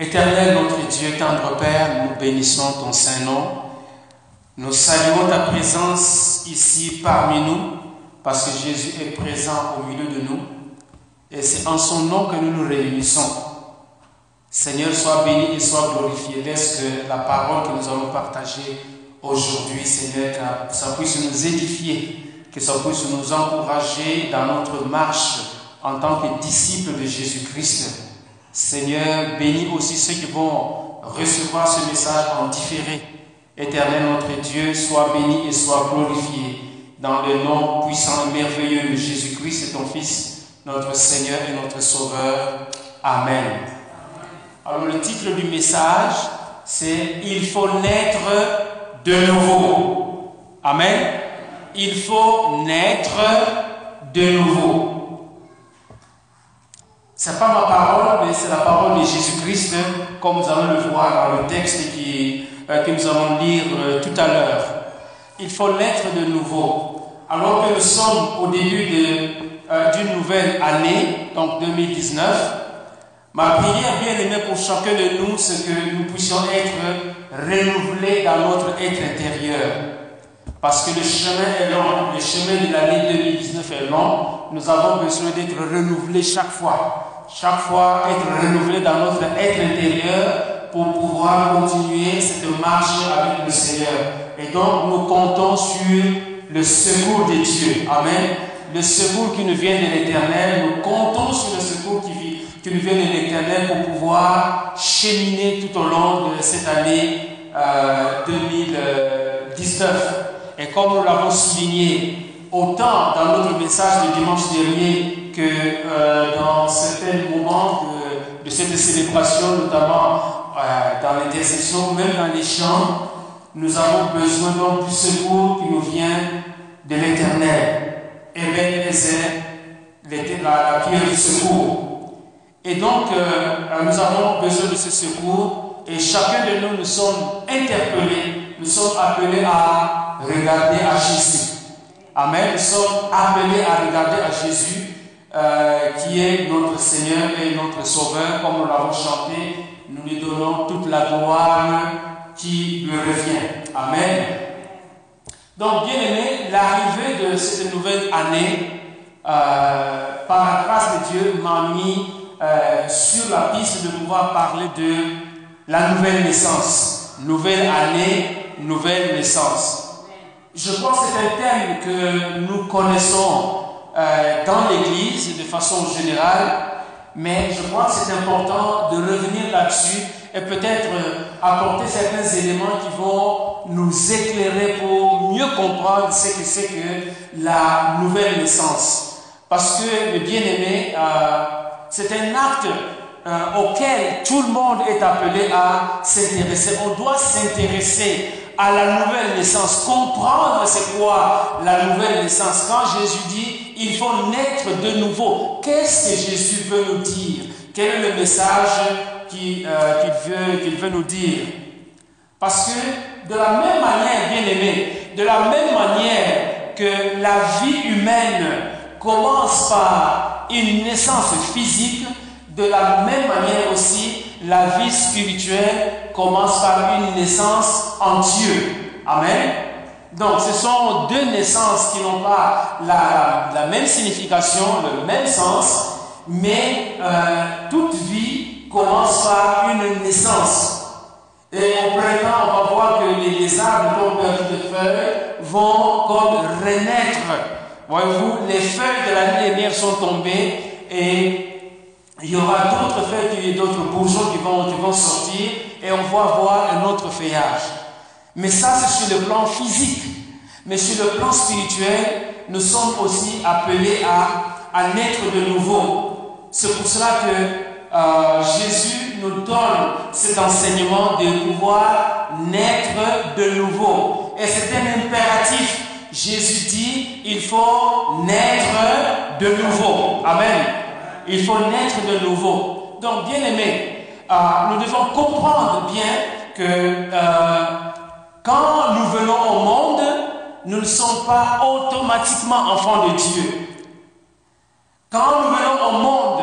Éternel notre Dieu, tendre Père, nous bénissons ton saint nom. Nous saluons ta présence ici parmi nous parce que Jésus est présent au milieu de nous. Et c'est en son nom que nous nous réunissons. Seigneur, sois béni et sois glorifié. Laisse que la parole que nous allons partager aujourd'hui, Seigneur, que ça puisse nous édifier, que ça puisse nous encourager dans notre marche en tant que disciples de Jésus-Christ. Seigneur, bénis aussi ceux qui vont recevoir ce message en différé. Éternel notre Dieu, sois béni et sois glorifié dans le nom puissant et merveilleux de Jésus-Christ, ton Fils, notre Seigneur et notre Sauveur. Amen. Alors le titre du message, c'est Il faut naître de nouveau. Amen. Il faut naître de nouveau. Ce n'est pas ma parole, mais c'est la parole de Jésus-Christ, comme nous allons le voir dans le texte qui, euh, que nous allons lire euh, tout à l'heure. Il faut l'être de nouveau. Alors que nous sommes au début euh, d'une nouvelle année, donc 2019, ma prière bien aimée pour chacun de nous, c'est que nous puissions être renouvelés dans notre être intérieur. Parce que le chemin est long, le chemin de l'année 2019 est long, nous avons besoin d'être renouvelés chaque fois chaque fois être renouvelé dans notre être intérieur pour pouvoir continuer cette marche avec le Seigneur. Et donc, nous comptons sur le secours de Dieu. Amen. Le secours qui nous vient de l'éternel. Nous comptons sur le secours qui, nous vient de l'éternel pour pouvoir cheminer tout au long de cette année 2019. Euh, Et comme nous l'avons souligné, autant dans notre message du dimanche dernier que euh, dans certains moments de, cette célébration, notamment euh, dans décisions, même dans les chants, nous avons besoin du secours qui nous vient de l'éternel. Et bien, c'est la, pierre du secours. Et donc, euh, nous avons besoin de ce secours et chacun de nous, nous sommes interpellés, nous sommes appelés à regarder à Jésus. Amen. Nous sommes appelés à regarder à Jésus, euh, qui est notre Seigneur et notre Sauveur, comme nous l'avons chanté. Nous lui donnons toute la gloire qui lui revient. Amen. Donc, bien aimé, l'arrivée de cette nouvelle année, euh, par la grâce de Dieu, m'a mis euh, sur la piste de pouvoir parler de la nouvelle naissance. Nouvelle année, nouvelle naissance. Je pense que c'est un thème que nous connaissons euh, dans l'Église de façon générale, mais je crois que c'est important de revenir là-dessus et peut-être euh, apporter certains éléments qui vont nous éclairer pour mieux comprendre ce que c'est que la nouvelle naissance. Parce que le bien-aimé, euh, c'est un acte auquel tout le monde est appelé à s'intéresser. On doit s'intéresser à la nouvelle naissance, comprendre c'est quoi la nouvelle naissance. Quand Jésus dit, il faut naître de nouveau, qu'est-ce que Jésus veut nous dire? Quel est le message euh, qu'il veut, veut nous dire? Parce que de la même manière, bien aimé, de la même manière que la vie humaine commence par une naissance physique, de la même manière aussi, la vie spirituelle commence par une naissance en Dieu. Amen. Donc, ce sont deux naissances qui n'ont pas la, même signification, le même sens, mais euh, toute vie commence par une naissance. Et au printemps, on va voir que les, arbres qui ont de feuilles vont comme renaître. Voyez-vous, les feuilles de la lumière sont tombées et il y aura d'autres feuilles, d'autres bourgeons qui vont, qui vont sortir et on va voir un autre feuillage. Mais ça, c'est sur le plan physique. Mais sur le plan spirituel, nous sommes aussi appelés à, à naître de nouveau. C'est pour cela que euh, Jésus nous donne cet enseignement de pouvoir naître de nouveau. Et c'est un impératif. Jésus dit, il faut naître de nouveau. Amen. Il faut naître de nouveau. Donc, bien aimé, euh, nous devons comprendre bien que euh, quand nous venons au monde, nous ne sommes pas automatiquement enfants de Dieu. Quand nous venons au monde,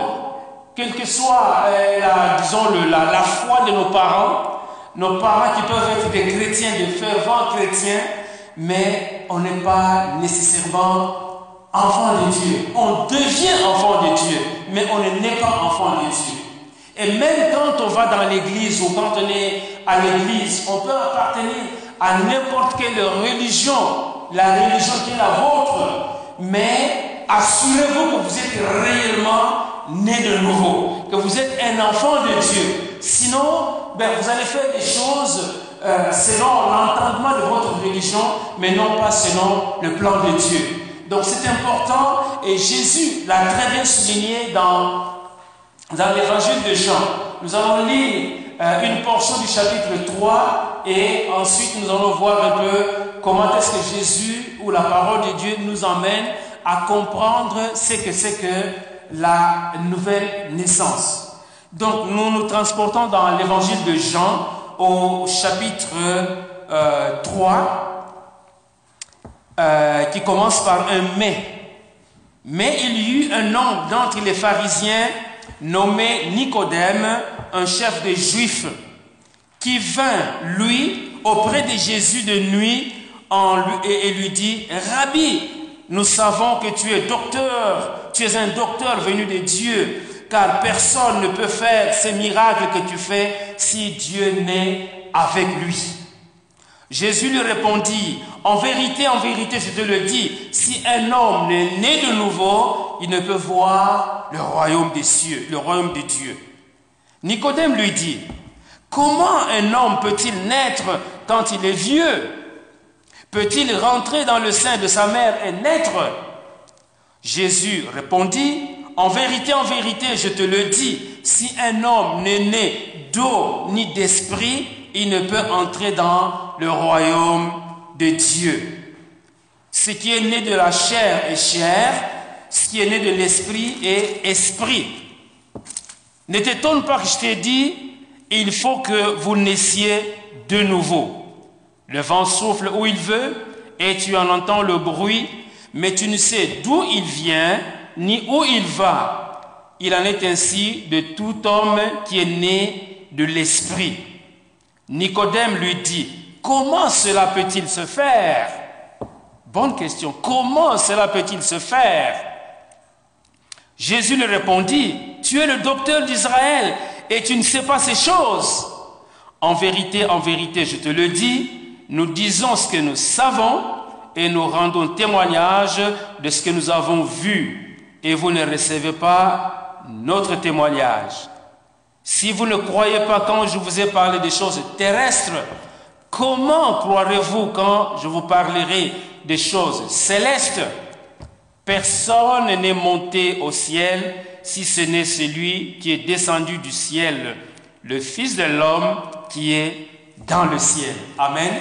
quelle que soit, euh, la, disons, la, foi de nos parents, nos parents qui peuvent être des chrétiens, des fervents chrétiens, mais on n'est pas nécessairement enfant de Dieu. On devient enfant de Dieu, mais on n'est pas enfant de Dieu. Et même quand on va dans l'église ou quand on est à l'église, on peut appartenir à n'importe quelle religion, la religion qui est la vôtre, mais assurez-vous que vous êtes réellement né de nouveau, que vous êtes un enfant de Dieu. Sinon, ben, vous allez faire des choses euh, selon l'entendement de votre religion, mais non pas selon le plan de Dieu. Donc c'est important et Jésus l'a très bien souligné dans, dans l'évangile de Jean. Nous allons lire une portion du chapitre 3 et ensuite nous allons voir un peu comment est-ce que Jésus ou la parole de Dieu nous emmène à comprendre ce que c'est que la nouvelle naissance. Donc nous nous transportons dans l'évangile de Jean au chapitre 3 euh, euh, qui commence par un mais. Mais il y eut un homme d'entre les pharisiens nommé Nicodème, un chef des Juifs, qui vint, lui, auprès de Jésus de nuit et, lui dit, Rabbi, nous savons que tu es docteur, tu es un docteur venu de Dieu, car personne ne peut faire ces miracles que tu fais si Dieu n'est avec lui. Jésus lui répondit, en vérité, en vérité, je te le dis, si un homme n'est né de nouveau, il ne peut voir le royaume des cieux, le royaume de Dieu. Nicodème lui dit, comment un homme peut-il naître quand il est vieux? Peut-il rentrer dans le sein de sa mère et naître? Jésus répondit, en vérité, en vérité, je te le dis, si un homme n'est né d'eau ni d'esprit, il ne peut entrer dans le royaume de Dieu. Ce qui est né de la chair est chair, ce qui est né de l'esprit est esprit. Ne t'étonne pas que je t'ai dit, il faut que vous naissiez de nouveau. Le vent souffle où il veut et tu en entends le bruit, mais tu ne sais d'où il vient ni où il va. Il en est ainsi de tout homme qui est né de l'esprit. Nicodème lui dit, Comment cela peut-il se faire? Bonne question. Comment cela peut-il se faire? Jésus lui répondit, tu es le docteur d'Israël et tu ne sais pas ces choses. En vérité, en vérité, je te le dis, nous disons ce que nous savons et nous rendons témoignage de ce que nous avons vu et vous ne recevez pas notre témoignage. Si vous ne croyez pas quand je vous ai parlé des choses terrestres, Comment croirez-vous quand je vous parlerai des choses célestes? Personne n'est monté au ciel si ce n'est celui qui est descendu du ciel, le Fils de l'homme qui est dans le ciel. Amen.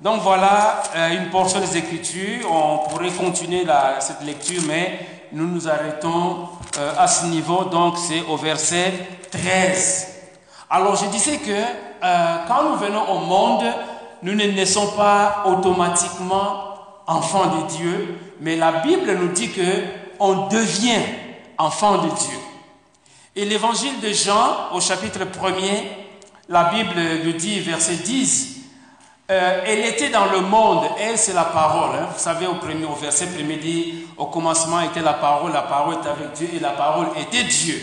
Donc voilà euh, une portion des Écritures. On pourrait continuer cette lecture, mais nous nous arrêtons euh, à ce niveau. Donc c'est au verset 13. Alors je disais que euh, quand nous venons au monde, nous ne naissons pas automatiquement enfants de Dieu, mais la Bible nous dit que on devient enfant de Dieu. Et l'évangile de Jean, au chapitre 1er, la Bible nous dit, verset 10, euh, elle était dans le monde, elle c'est la parole. Hein. Vous savez, au, premier, au verset premier dit, au commencement était la parole, la parole était avec Dieu et la parole était Dieu.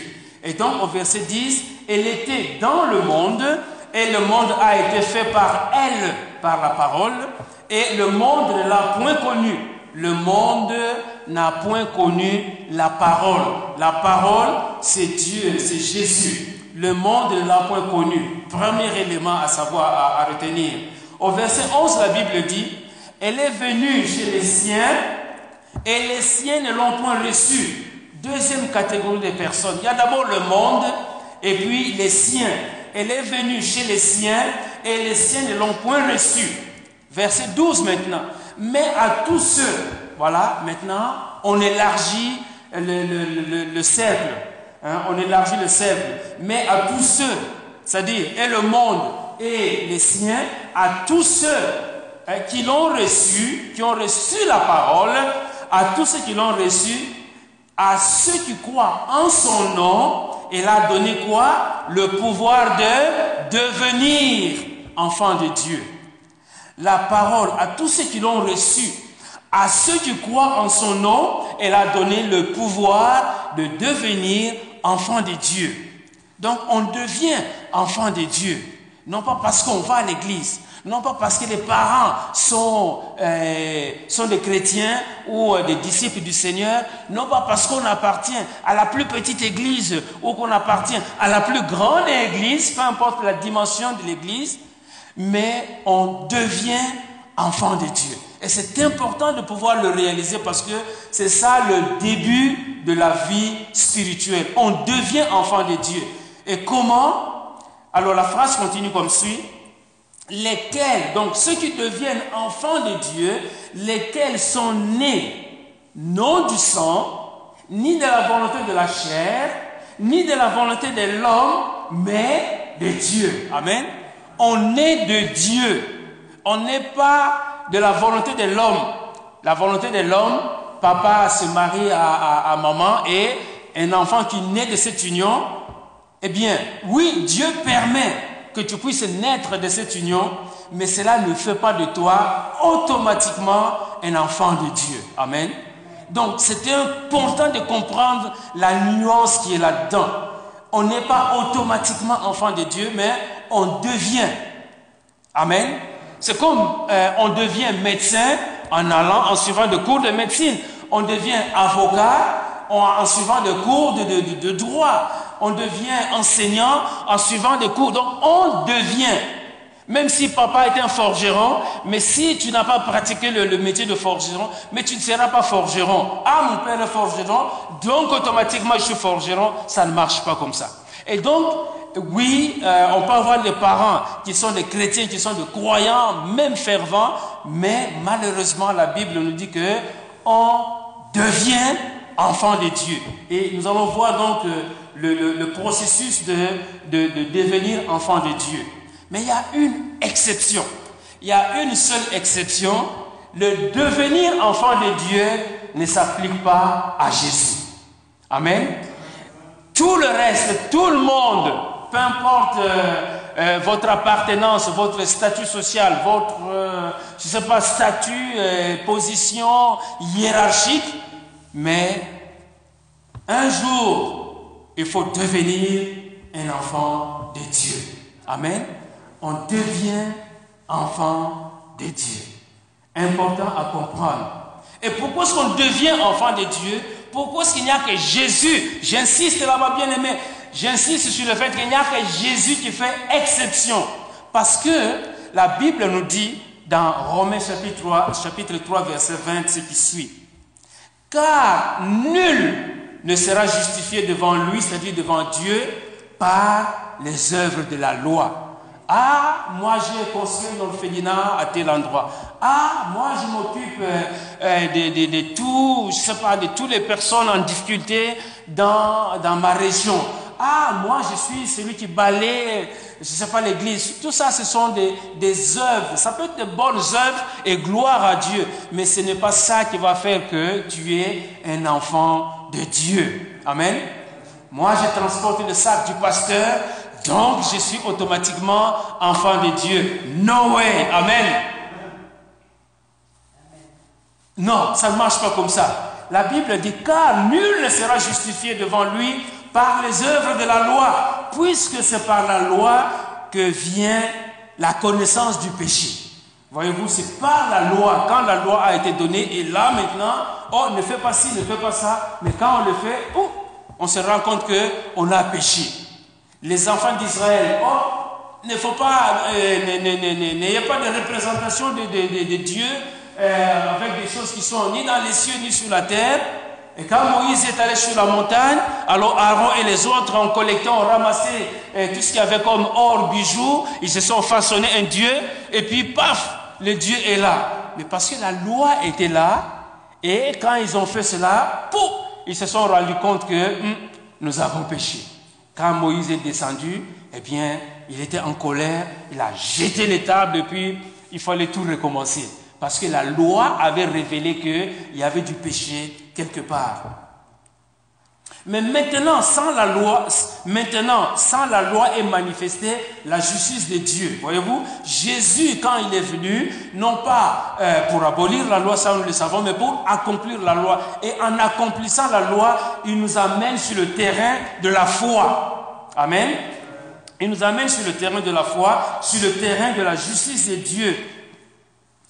Et donc au verset 10, elle était dans le monde, et le monde a été fait par elle, par la parole, et le monde ne l'a point connu. Le monde n'a point connu la parole. La parole, c'est Dieu, c'est Jésus. Le monde ne l'a point connu. Premier élément à savoir, à, retenir. Au verset 11, la Bible dit, elle est venue chez les siens et les siens ne l'ont point reçue. Deuxième catégorie de personnes. Il y a d'abord le monde et puis les siens elle est venue chez les siens et les siens ne l'ont point reçue. Verset 12 maintenant. Mais à tous ceux, voilà, maintenant, on élargit le, cercle. Hein, on élargit le cercle. Mais à tous ceux, c'est-à-dire, et le monde et les siens, à tous ceux hein, qui l'ont reçu, qui ont reçu la parole, à tous ceux qui l'ont reçu, à ceux qui croient en son nom, il a donné quoi? Le pouvoir de devenir enfant de Dieu. La parole à tous ceux qui l'ont reçu, à ceux qui croient en son nom, elle a donné le pouvoir de devenir enfant de Dieu. Donc on devient enfant de Dieu, non pas parce qu'on va à l'église, non pas parce que les parents sont, euh, sont des chrétiens ou euh, des disciples du Seigneur, non pas parce qu'on appartient à la plus petite église ou qu'on appartient à la plus grande église, peu importe la dimension de l'église, mais on devient enfant de Dieu. Et c'est important de pouvoir le réaliser parce que c'est ça le début de la vie spirituelle. On devient enfant de Dieu. Et comment? Alors la phrase continue comme suit lesquels, donc ceux qui deviennent enfants de Dieu, lesquels sont nés non du sang, ni de la volonté de la chair, ni de la volonté de l'homme, mais de Dieu. Amen. On est de Dieu. On n'est pas de la volonté de l'homme. La volonté de l'homme, papa se marie à, à maman et un enfant qui naît de cette union, eh bien, oui, Dieu permet que tu puisses naître de cette union, mais cela ne fait pas de toi automatiquement un enfant de Dieu. Amen. Donc, c'est important de comprendre la nuance qui est là-dedans. On n'est pas automatiquement enfant de Dieu, mais on devient. Amen. C'est comme euh, on devient médecin en allant, en suivant des cours de médecine. On devient avocat en, suivant des cours de, droit on devient enseignant en suivant des cours. Donc on devient. Même si papa est un forgeron, mais si tu n'as pas pratiqué le, métier de forgeron, mais tu ne seras pas forgeron. Ah, mon père est forgeron, donc automatiquement je suis forgeron. Ça ne marche pas comme ça. Et donc, oui, euh, on peut avoir des parents qui sont des chrétiens, qui sont des croyants, même fervents, mais malheureusement, la Bible nous dit que on devient enfant de Dieu. Et nous allons voir donc euh, le, processus de, de, devenir enfant de Dieu. Mais il y a une exception. Il y a une seule exception. Le devenir enfant de Dieu ne s'applique pas à Jésus. Amen. Tout le reste, tout le monde, peu importe euh, euh, votre appartenance, votre statut social, votre, euh, je sais pas, statut, position hiérarchique, mais un jour, il faut devenir un enfant de Dieu. Amen. On devient enfant de Dieu. Important à comprendre. Et pourquoi est-ce qu'on devient enfant de Dieu? Pourquoi est-ce qu'il n'y a que Jésus? J'insiste là-bas, bien aimé. J'insiste sur le fait qu'il n'y a que Jésus qui fait exception. Parce que la Bible nous dit dans Romains chapitre 3, chapitre 3 verset 20, ce qui suit. Car nul ne sera justifié devant lui, c'est-à-dire devant Dieu, par les œuvres de la loi. Ah, moi j'ai construit une orphelinat à tel endroit. Ah, moi je m'occupe euh, euh, de, je sais pas, de toutes les personnes en difficulté dans, dans ma région. Ah, moi je suis celui qui balaye, je sais pas, l'église. Tout ça, ce sont des, des œuvres. Ça peut être de bonnes œuvres et gloire à Dieu. Mais ce n'est pas ça qui va faire que tu es un enfant de Dieu. Amen. Moi, j'ai transporté le sac du pasteur, donc je suis automatiquement enfant de Dieu. No way. Amen. Non, ça ne marche pas comme ça. La Bible dit car nul ne sera justifié devant lui par les œuvres de la loi, puisque c'est par la loi que vient la connaissance du péché. Voyez-vous, c'est par la loi, quand la loi a été donnée, et là maintenant, oh, ne fais pas ci, ne fais pas ça, mais quand on le fait, oh, on se rend compte qu'on a péché. Les enfants d'Israël, oh, ne faut pas, euh, n'ayez pas de représentation de, de, Dieu euh, avec des choses qui sont ni dans les cieux ni sur la terre. Et quand Moïse est allé sur la montagne, alors Aaron et les autres ont collecté, ont ramassé euh, tout ce qu'il y avait comme or, bijoux, ils se sont façonnés un Dieu, et puis paf, le Dieu est là. Mais parce que la loi était là, et quand ils ont fait cela, pouf, ils se sont rendus compte que hum, nous avons péché. Quand Moïse est descendu, eh bien, il était en colère, il a jeté les tables et puis il fallait tout recommencer. Parce que la loi avait révélé qu'il y avait du péché quelque part. Mais maintenant, sans la loi, maintenant, sans la loi est manifestée la justice de Dieu. Voyez-vous, Jésus, quand il est venu, non pas euh, pour abolir la loi, ça nous le savons, mais pour accomplir la loi. Et en accomplissant la loi, il nous amène sur le terrain de la foi. Amen. Il nous amène sur le terrain de la foi, sur le terrain de la justice de Dieu,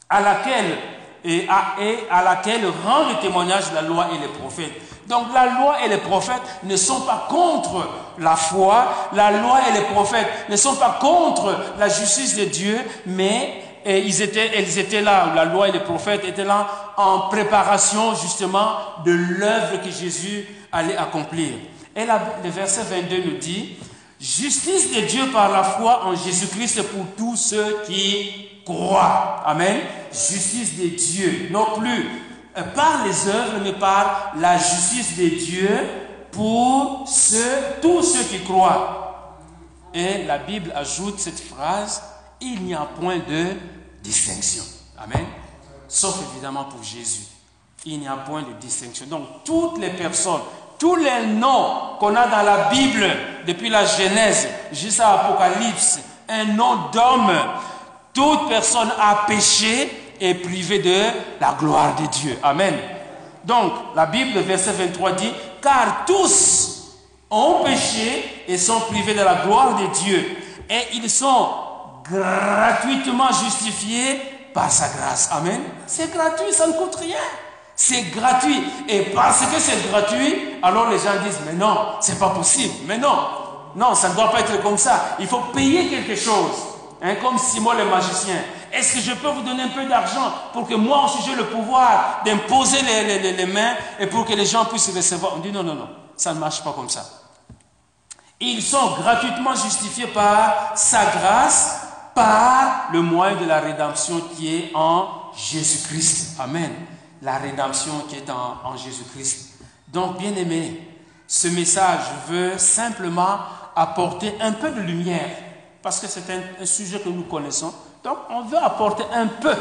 à laquelle et à, et à laquelle rend le témoignage la loi et les prophètes. Donc la loi et les prophètes ne sont pas contre la foi, la loi et les prophètes ne sont pas contre la justice de Dieu, mais ils étaient, étaient là, la loi et les prophètes étaient là en préparation justement de l'œuvre que Jésus allait accomplir. Et le verset 22 nous dit, justice de Dieu par la foi en Jésus-Christ pour tous ceux qui croient. Amen. Justice de Dieu, non plus euh, par les œuvres, mais par la justice de Dieu pour tous ceux qui croient. Et la Bible ajoute cette phrase, il n'y a point de distinction. Amen. Sauf évidemment pour Jésus. Il n'y a point de distinction. Donc toutes les personnes, tous les noms qu'on a dans la Bible, depuis la Genèse jusqu'à l'Apocalypse, un nom d'homme, toute personne a péché est privé de la gloire de Dieu. Amen. Donc, la Bible, verset 23 dit, car tous ont péché et sont privés de la gloire de Dieu. Et ils sont gratuitement justifiés par sa grâce. Amen. C'est gratuit, ça ne coûte rien. C'est gratuit. Et parce que c'est gratuit, alors les gens disent, mais non, c'est pas possible. Mais non, non, ça ne doit pas être comme ça. Il faut payer quelque chose. Hein, comme Simon le magicien. Est-ce que je peux vous donner un peu d'argent pour que moi aussi j'ai le pouvoir d'imposer les, mains et pour que les gens puissent recevoir? On dit non, non, non, ça ne marche pas comme ça. Ils sont gratuitement justifiés par sa grâce, par le moyen de la rédemption qui est en Jésus-Christ. Amen. La rédemption qui est en, Jésus-Christ. Donc, bien aimé, ce message veut simplement apporter un peu de lumière, parce que c'est un sujet que nous connaissons, donc, on veut apporter un peu,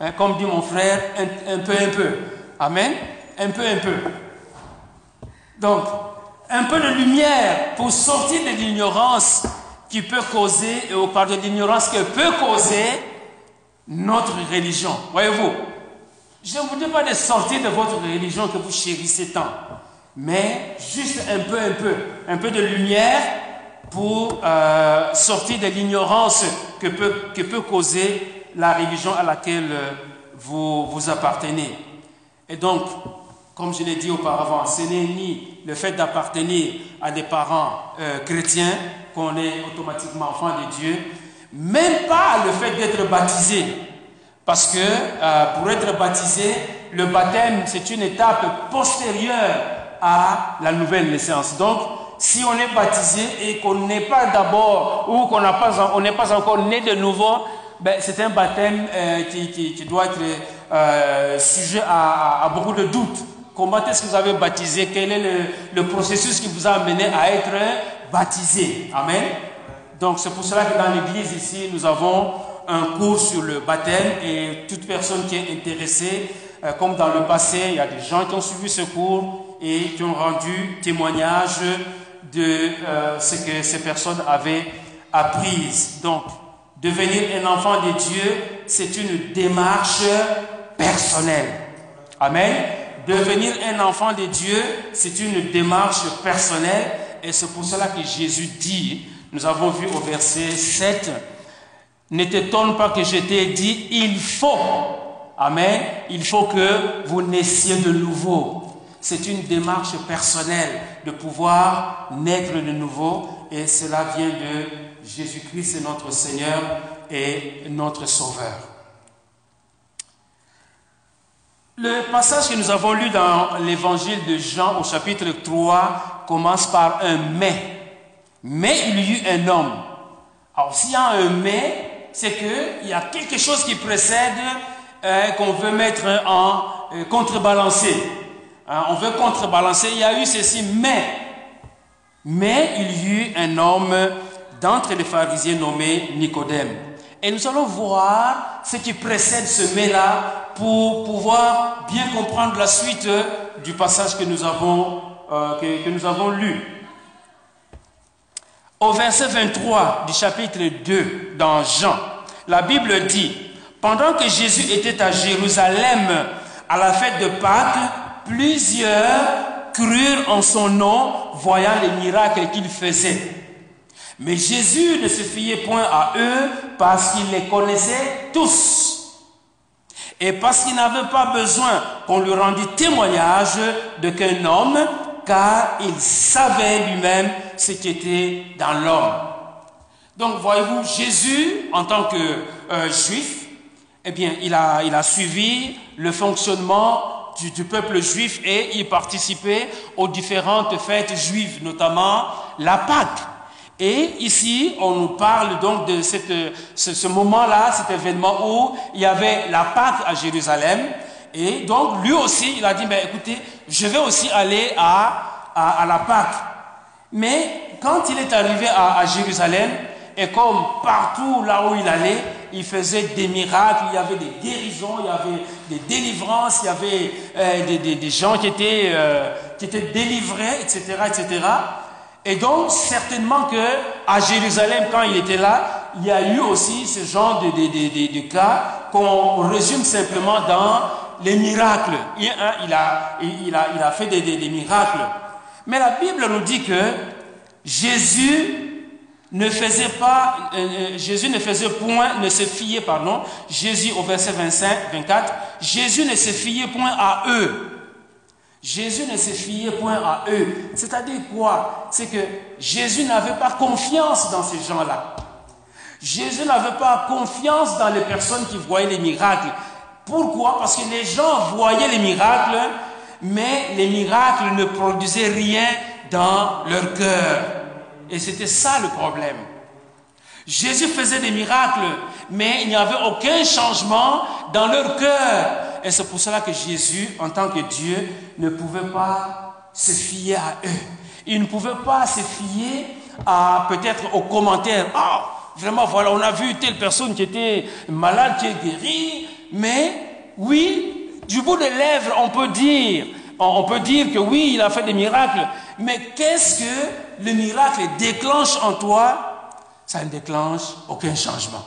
hein, comme dit mon frère, un, peu, un peu. Amen. Un peu, un peu. Donc, un peu de lumière pour sortir de l'ignorance qui peut causer, ou pardon, l'ignorance que peut causer notre religion. Voyez-vous, je ne vous dis pas de sortir de votre religion que vous chérissez tant, mais juste un peu, un peu, un peu de lumière pour euh, sortir de l'ignorance que peut, que peut causer la religion à laquelle euh, vous, vous appartenez. Et donc, comme je l'ai dit auparavant, ce n'est ni le fait d'appartenir à des parents euh, chrétiens qu'on est automatiquement enfant de Dieu, même pas le fait d'être baptisé. Parce que pour être baptisé, le baptême, c'est une étape postérieure à la nouvelle naissance. Donc, si on est baptisé et qu'on n'est pas d'abord ou qu'on n'est pas, pas encore né de nouveau, ben, c'est un baptême euh, qui, doit être euh, sujet à, beaucoup de doutes. Comment est-ce que vous avez baptisé? Quel est le, processus qui vous a amené à être baptisé? Amen. Donc c'est pour cela que dans l'église ici, nous avons un cours sur le baptême et toute personne qui est intéressée, euh, comme dans le passé, il y a des gens qui ont suivi ce cours et qui ont rendu témoignage de euh, ce que ces personnes avaient appris. Donc, devenir un enfant de Dieu, c'est une démarche personnelle. Amen. Devenir un enfant de Dieu, c'est une démarche personnelle. Et c'est pour cela que Jésus dit, nous avons vu au verset 7, ne t'étonne pas que je t'ai dit, il faut, Amen, il faut que vous naissiez de nouveau. C'est une démarche personnelle de pouvoir naître de nouveau et cela vient de Jésus-Christ, notre Seigneur et notre Sauveur. Le passage que nous avons lu dans l'évangile de Jean au chapitre 3 commence par un mais. Mais il y eut un homme. Alors s'il y a un mais, c'est qu'il y a quelque chose qui précède euh, qu'on veut mettre en euh, contrebalancer. Hein, on veut contrebalancer. Il y a eu ceci, mais, il y eut un homme d'entre les pharisiens nommé Nicodème. Et nous allons voir ce qui précède ce mais-là pour pouvoir bien comprendre la suite du passage que nous avons euh, que, que nous avons lu. Au verset 23 du chapitre 2 dans Jean, la Bible dit, pendant que Jésus était à Jérusalem à la fête de Pâques, plusieurs crurent en son nom, voyant les miracles qu'il faisait. Mais Jésus ne se fiait point à eux parce qu'il les connaissait tous. Et parce qu'il n'avait pas besoin qu'on lui rendît témoignage de qu'un homme, car il savait lui-même ce qui était dans l'homme. Donc voyez-vous, Jésus, en tant que euh, juif, eh bien, il a, il a suivi le fonctionnement du, peuple juif et il participait aux différentes fêtes juives, notamment la Pâque. Et ici, on nous parle donc de cette, ce, moment-là, cet événement où il y avait la Pâque à Jérusalem. Et donc, lui aussi, il a dit, ben, écoutez, je vais aussi aller à, à, à la Pâque. Mais quand il est arrivé à, à Jérusalem, et comme partout là où il allait, il faisait des miracles, il y avait des guérisons, il y avait des délivrances, il y avait euh, des, gens qui étaient, euh, qui étaient délivrés, etc., etc. Et donc, certainement que à Jérusalem, quand il était là, il y a eu aussi ce genre de, de, de, cas qu'on résume simplement dans les miracles. Il, hein, il, a, il, a, il a fait des, des miracles. Mais la Bible nous dit que Jésus ne faisait pas, euh, Jésus ne faisait point, ne se fiait, pardon, Jésus au verset 25, 24, Jésus ne se fiait point à eux. Jésus ne se fiait point à eux. C'est-à-dire quoi? C'est que Jésus n'avait pas confiance dans ces gens-là. Jésus n'avait pas confiance dans les personnes qui voyaient les miracles. Pourquoi? Parce que les gens voyaient les miracles, mais les miracles ne produisaient rien dans leur cœur. Et c'était ça le problème. Jésus faisait des miracles, mais il n'y avait aucun changement dans leur cœur. Et c'est pour cela que Jésus, en tant que Dieu, ne pouvait pas se fier à eux. Il ne pouvait pas se fier à peut-être aux commentaires. Ah, oh, vraiment, voilà, on a vu telle personne qui était malade, qui est guérie. Mais oui, du bout des lèvres, on peut dire, on peut dire que oui, il a fait des miracles. Mais qu'est-ce que le miracle déclenche en toi Ça ne déclenche aucun changement.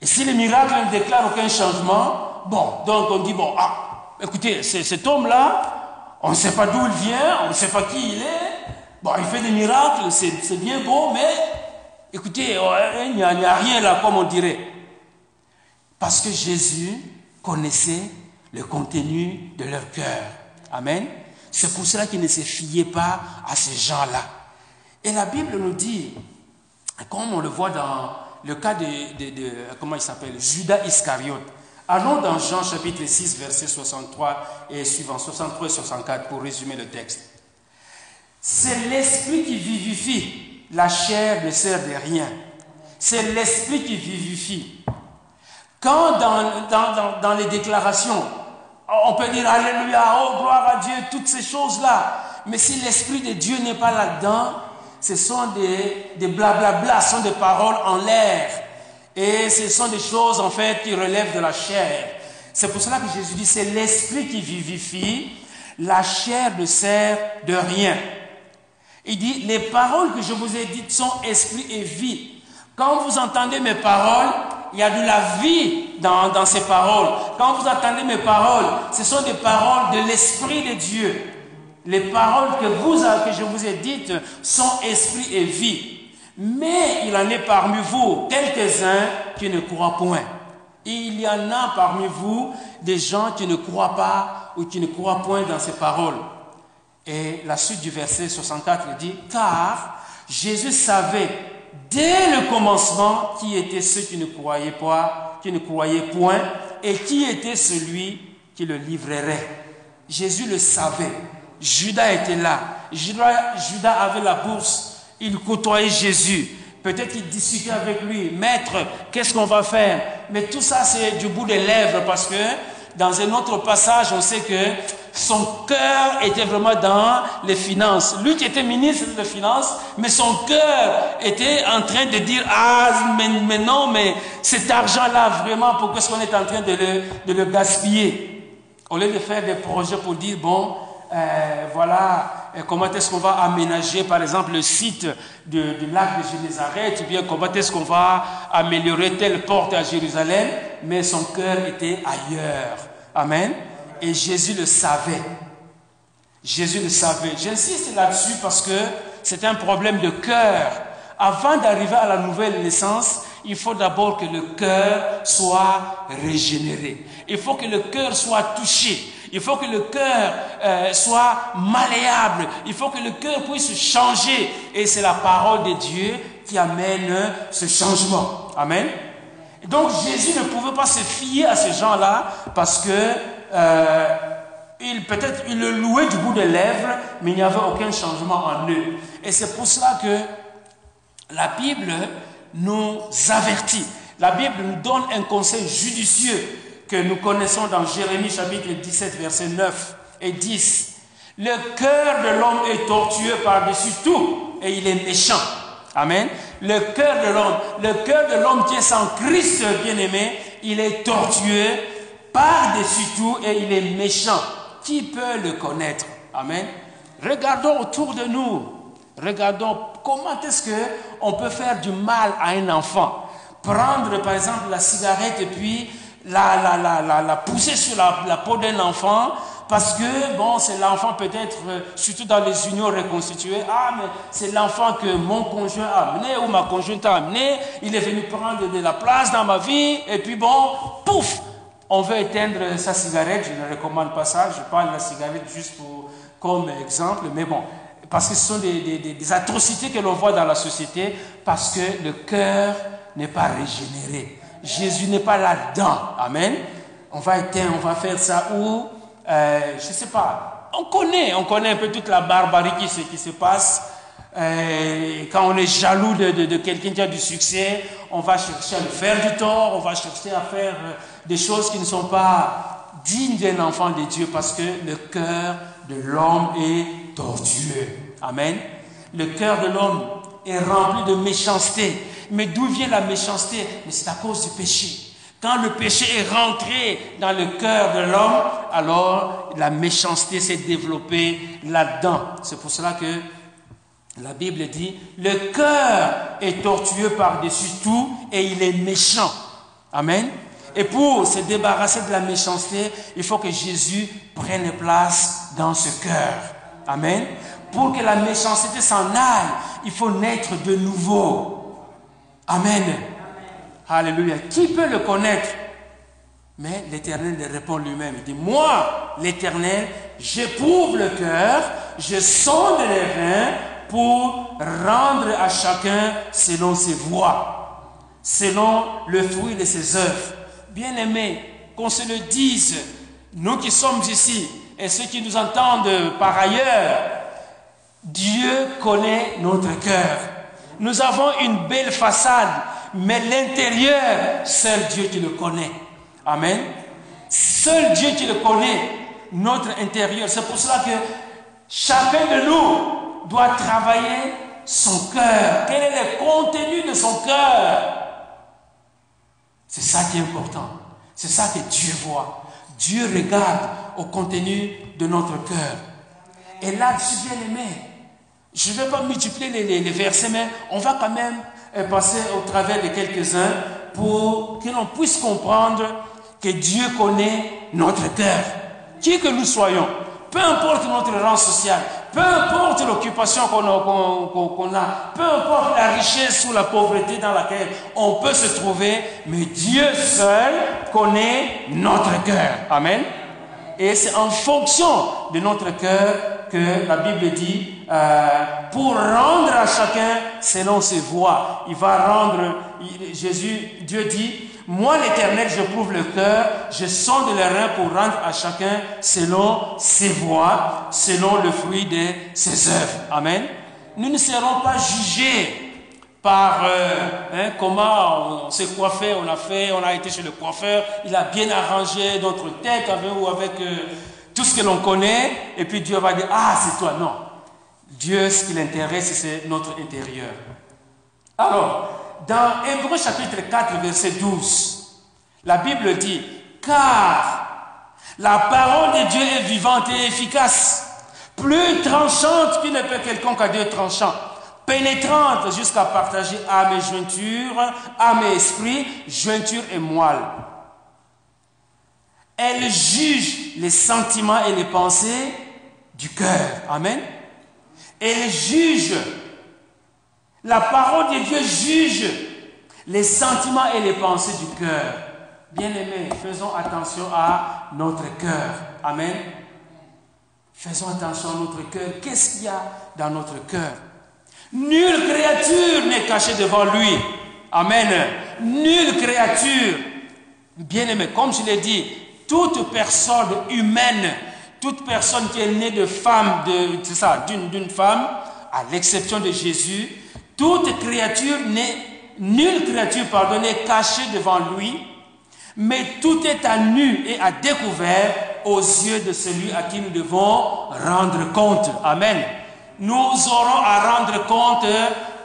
Et si le miracle ne déclare aucun changement, bon, donc on dit, bon, ah, écoutez, cet homme-là, on ne sait pas d'où il vient, on ne sait pas qui il est, bon, il fait des miracles, c'est bien beau, mais écoutez, il n'y a, a, rien là, comme on dirait. Parce que Jésus connaissait le contenu de leur cœur. Amen. C'est pour cela qu'il ne se fiait pas à ces gens-là. Et la Bible nous dit, comme on le voit dans le cas de, comment il s'appelle, Judas Iscariote. Allons dans Jean chapitre 6, verset 63 et suivant, 63 et 64 pour résumer le texte. C'est l'esprit qui vivifie, la chair ne sert de rien. C'est l'esprit qui vivifie. Quand dans, dans, dans les déclarations, on peut dire Alléluia, oh gloire à Dieu, toutes ces choses-là. Mais si l'Esprit de Dieu n'est pas là-dedans, ce sont des, des blablabla, ce sont des paroles en l'air. Et ce sont des choses en fait qui relèvent de la chair. C'est pour cela que Jésus dit, c'est l'Esprit qui vivifie, la chair ne sert de rien. Il dit, les paroles que je vous ai dites sont esprit et vie. Quand vous entendez mes paroles, il y a de la vie dans, dans ces paroles. Quand vous entendez mes paroles, ce sont des paroles de l'Esprit de Dieu. Les paroles que, vous, que je vous ai dites sont esprit et vie. Mais il en est parmi vous quelques-uns qui ne croient point. Il y en a parmi vous des gens qui ne croient pas ou qui ne croient point dans ces paroles. Et la suite du verset 64 dit, car Jésus savait dès le commencement qui étaient ceux qui ne croyaient pas, qui ne croyaient point, et qui était celui qui le livrerait. Jésus le savait. Judas était là. Judas, Judas avait la bourse. Il côtoyait Jésus. Peut-être qu'il discutait avec lui. Maître, qu'est-ce qu'on va faire? Mais tout ça, c'est du bout des lèvres parce que dans un autre passage, on sait que son cœur était vraiment dans les finances. Lui qui était ministre des Finances, mais son cœur était en train de dire, ah, mais, non, mais cet argent-là, vraiment, pourquoi est-ce qu'on est en train de le, gaspiller? Au lieu de faire des projets pour dire, bon, euh, voilà, euh, comment est-ce qu'on va aménager, par exemple, le site du lac de Génézareth, ou bien comment est-ce qu'on va améliorer telle porte à Jérusalem, mais son cœur était ailleurs. Amen. Et Jésus le savait. Jésus le savait. J'insiste là-dessus parce que c'est un problème de cœur. Avant d'arriver à la nouvelle naissance, il faut d'abord que le cœur soit régénéré. Il faut que le cœur soit touché. Il faut que le cœur euh, soit malléable. Il faut que le cœur puisse changer. Et c'est la parole de Dieu qui amène ce changement. Amen. Donc Jésus ne pouvait pas se fier à ces gens-là parce que euh, il peut-être il le louait du bout des lèvres, mais il n'y avait aucun changement en eux. Et c'est pour cela que la Bible nous avertit. La Bible nous donne un conseil judicieux que nous connaissons dans Jérémie chapitre 17, verset 9 et 10. Le cœur de l'homme est tortueux par-dessus tout et il est méchant. Amen. Le cœur de l'homme, le cœur de l'homme qui est sans Christ bien-aimé, il est tortueux par-dessus tout et il est méchant. Qui peut le connaître? Amen. Regardons autour de nous. Regardons comment est-ce que on peut faire du mal à un enfant. Prendre par exemple la cigarette et puis la, la, la, la pousser sur la, peau d'un enfant parce que, bon, c'est l'enfant peut-être, euh, surtout dans les unions reconstituées, ah, mais c'est l'enfant que mon conjoint a amené ou ma conjointe a amené, il est venu prendre de la place dans ma vie, et puis bon, pouf, on veut éteindre sa cigarette, je ne recommande pas ça, je parle de la cigarette juste pour, comme exemple, mais bon, parce que ce sont des, des, atrocités que l'on voit dans la société, parce que le cœur n'est pas régénéré. Jésus n'est pas là-dedans. Amen. On va éteindre, on va faire ça ou, euh, je ne sais pas, on connaît, on connaît un peu toute la barbarie qui se, passe. Euh, quand on est jaloux de, quelqu'un qui a du succès, on va chercher à lui faire du tort, on va chercher à faire euh, des choses qui ne sont pas dignes d'un enfant de Dieu parce que le cœur de l'homme est tortueux. Amen. Le cœur de l'homme est rempli de méchanceté. Mais d'où vient la méchanceté? C'est à cause du péché. Quand le péché est rentré dans le cœur de l'homme, alors la méchanceté s'est développée là-dedans. C'est pour cela que la Bible dit, le cœur est tortueux par-dessus tout et il est méchant. Amen. Et pour se débarrasser de la méchanceté, il faut que Jésus prenne place dans ce cœur. Amen. Pour que la méchanceté s'en aille, il faut naître de nouveau. Amen. Alléluia. Qui peut le connaître? Mais l'Éternel répond lui-même. Il dit, moi, l'Éternel, j'éprouve le cœur, je sonde les reins pour rendre à chacun selon ses voies, selon le fruit de ses œuvres. Bien-aimés, qu'on se le dise, nous qui sommes ici et ceux qui nous entendent par ailleurs, Dieu connaît notre cœur. Nous avons une belle façade, mais l'intérieur, seul Dieu qui le connaît. Amen. Seul Dieu qui le connaît, notre intérieur. C'est pour cela que chacun de nous doit travailler son cœur. Quel est le contenu de son cœur? C'est ça qui est important. C'est ça que Dieu voit. Dieu regarde au contenu de notre cœur. Et là-dessus, bien aimé, je ne vais pas multiplier les, versets, mais on va quand même euh, passer au travers de quelques-uns pour que l'on puisse comprendre que Dieu connaît notre cœur. Qui que nous soyons, peu importe notre rang social, peu importe l'occupation qu'on a, peu importe la richesse ou la pauvreté dans laquelle on peut se trouver, mais Dieu seul connaît notre cœur. Amen. Et c'est en fonction de notre cœur que la Bible dit, euh, pour rendre à chacun selon ses voies. Il va rendre, Jésus, Dieu dit, moi l'Éternel, je prouve le cœur, je sonde les reins pour rendre à chacun selon ses voies, selon le fruit de ses œuvres. Amen. Nous ne serons pas jugés par euh, hein, comment on s'est coiffé, on a fait, on a été chez le coiffeur, il a bien arrangé notre tête avec, ou avec euh, tout ce que l'on connaît, et puis Dieu va dire, ah, c'est toi. Non. Dieu, ce qui l'intéresse, c'est notre intérieur. Alors, dans Hébreu chapitre 4, verset 12, la Bible dit, car la parole de Dieu est vivante et efficace plus tranchante qu'une épée quelconque à deux tranchants, pénétrante jusqu'à partager âme et jointure, âme et esprit, jointure et moelle. Elle juge les sentiments et les pensées du cœur. Amen. Elle juge. La parole de Dieu juge les sentiments et les pensées du cœur. Bien-aimés, faisons attention à notre cœur. Amen. Faisons attention à notre cœur. Qu'est-ce qu'il y a dans notre cœur? Nulle créature n'est cachée devant lui. Amen. Nulle créature. Bien-aimé, comme je l'ai dit, toute personne humaine, toute personne qui est née de femme, de, ça, d'une femme, à l'exception de Jésus, toute créature n'est, nulle créature, pardon, n'est cachée devant lui, mais tout est à nu et à découvert aux yeux de celui à qui nous devons rendre compte. Amen. Nous aurons à rendre compte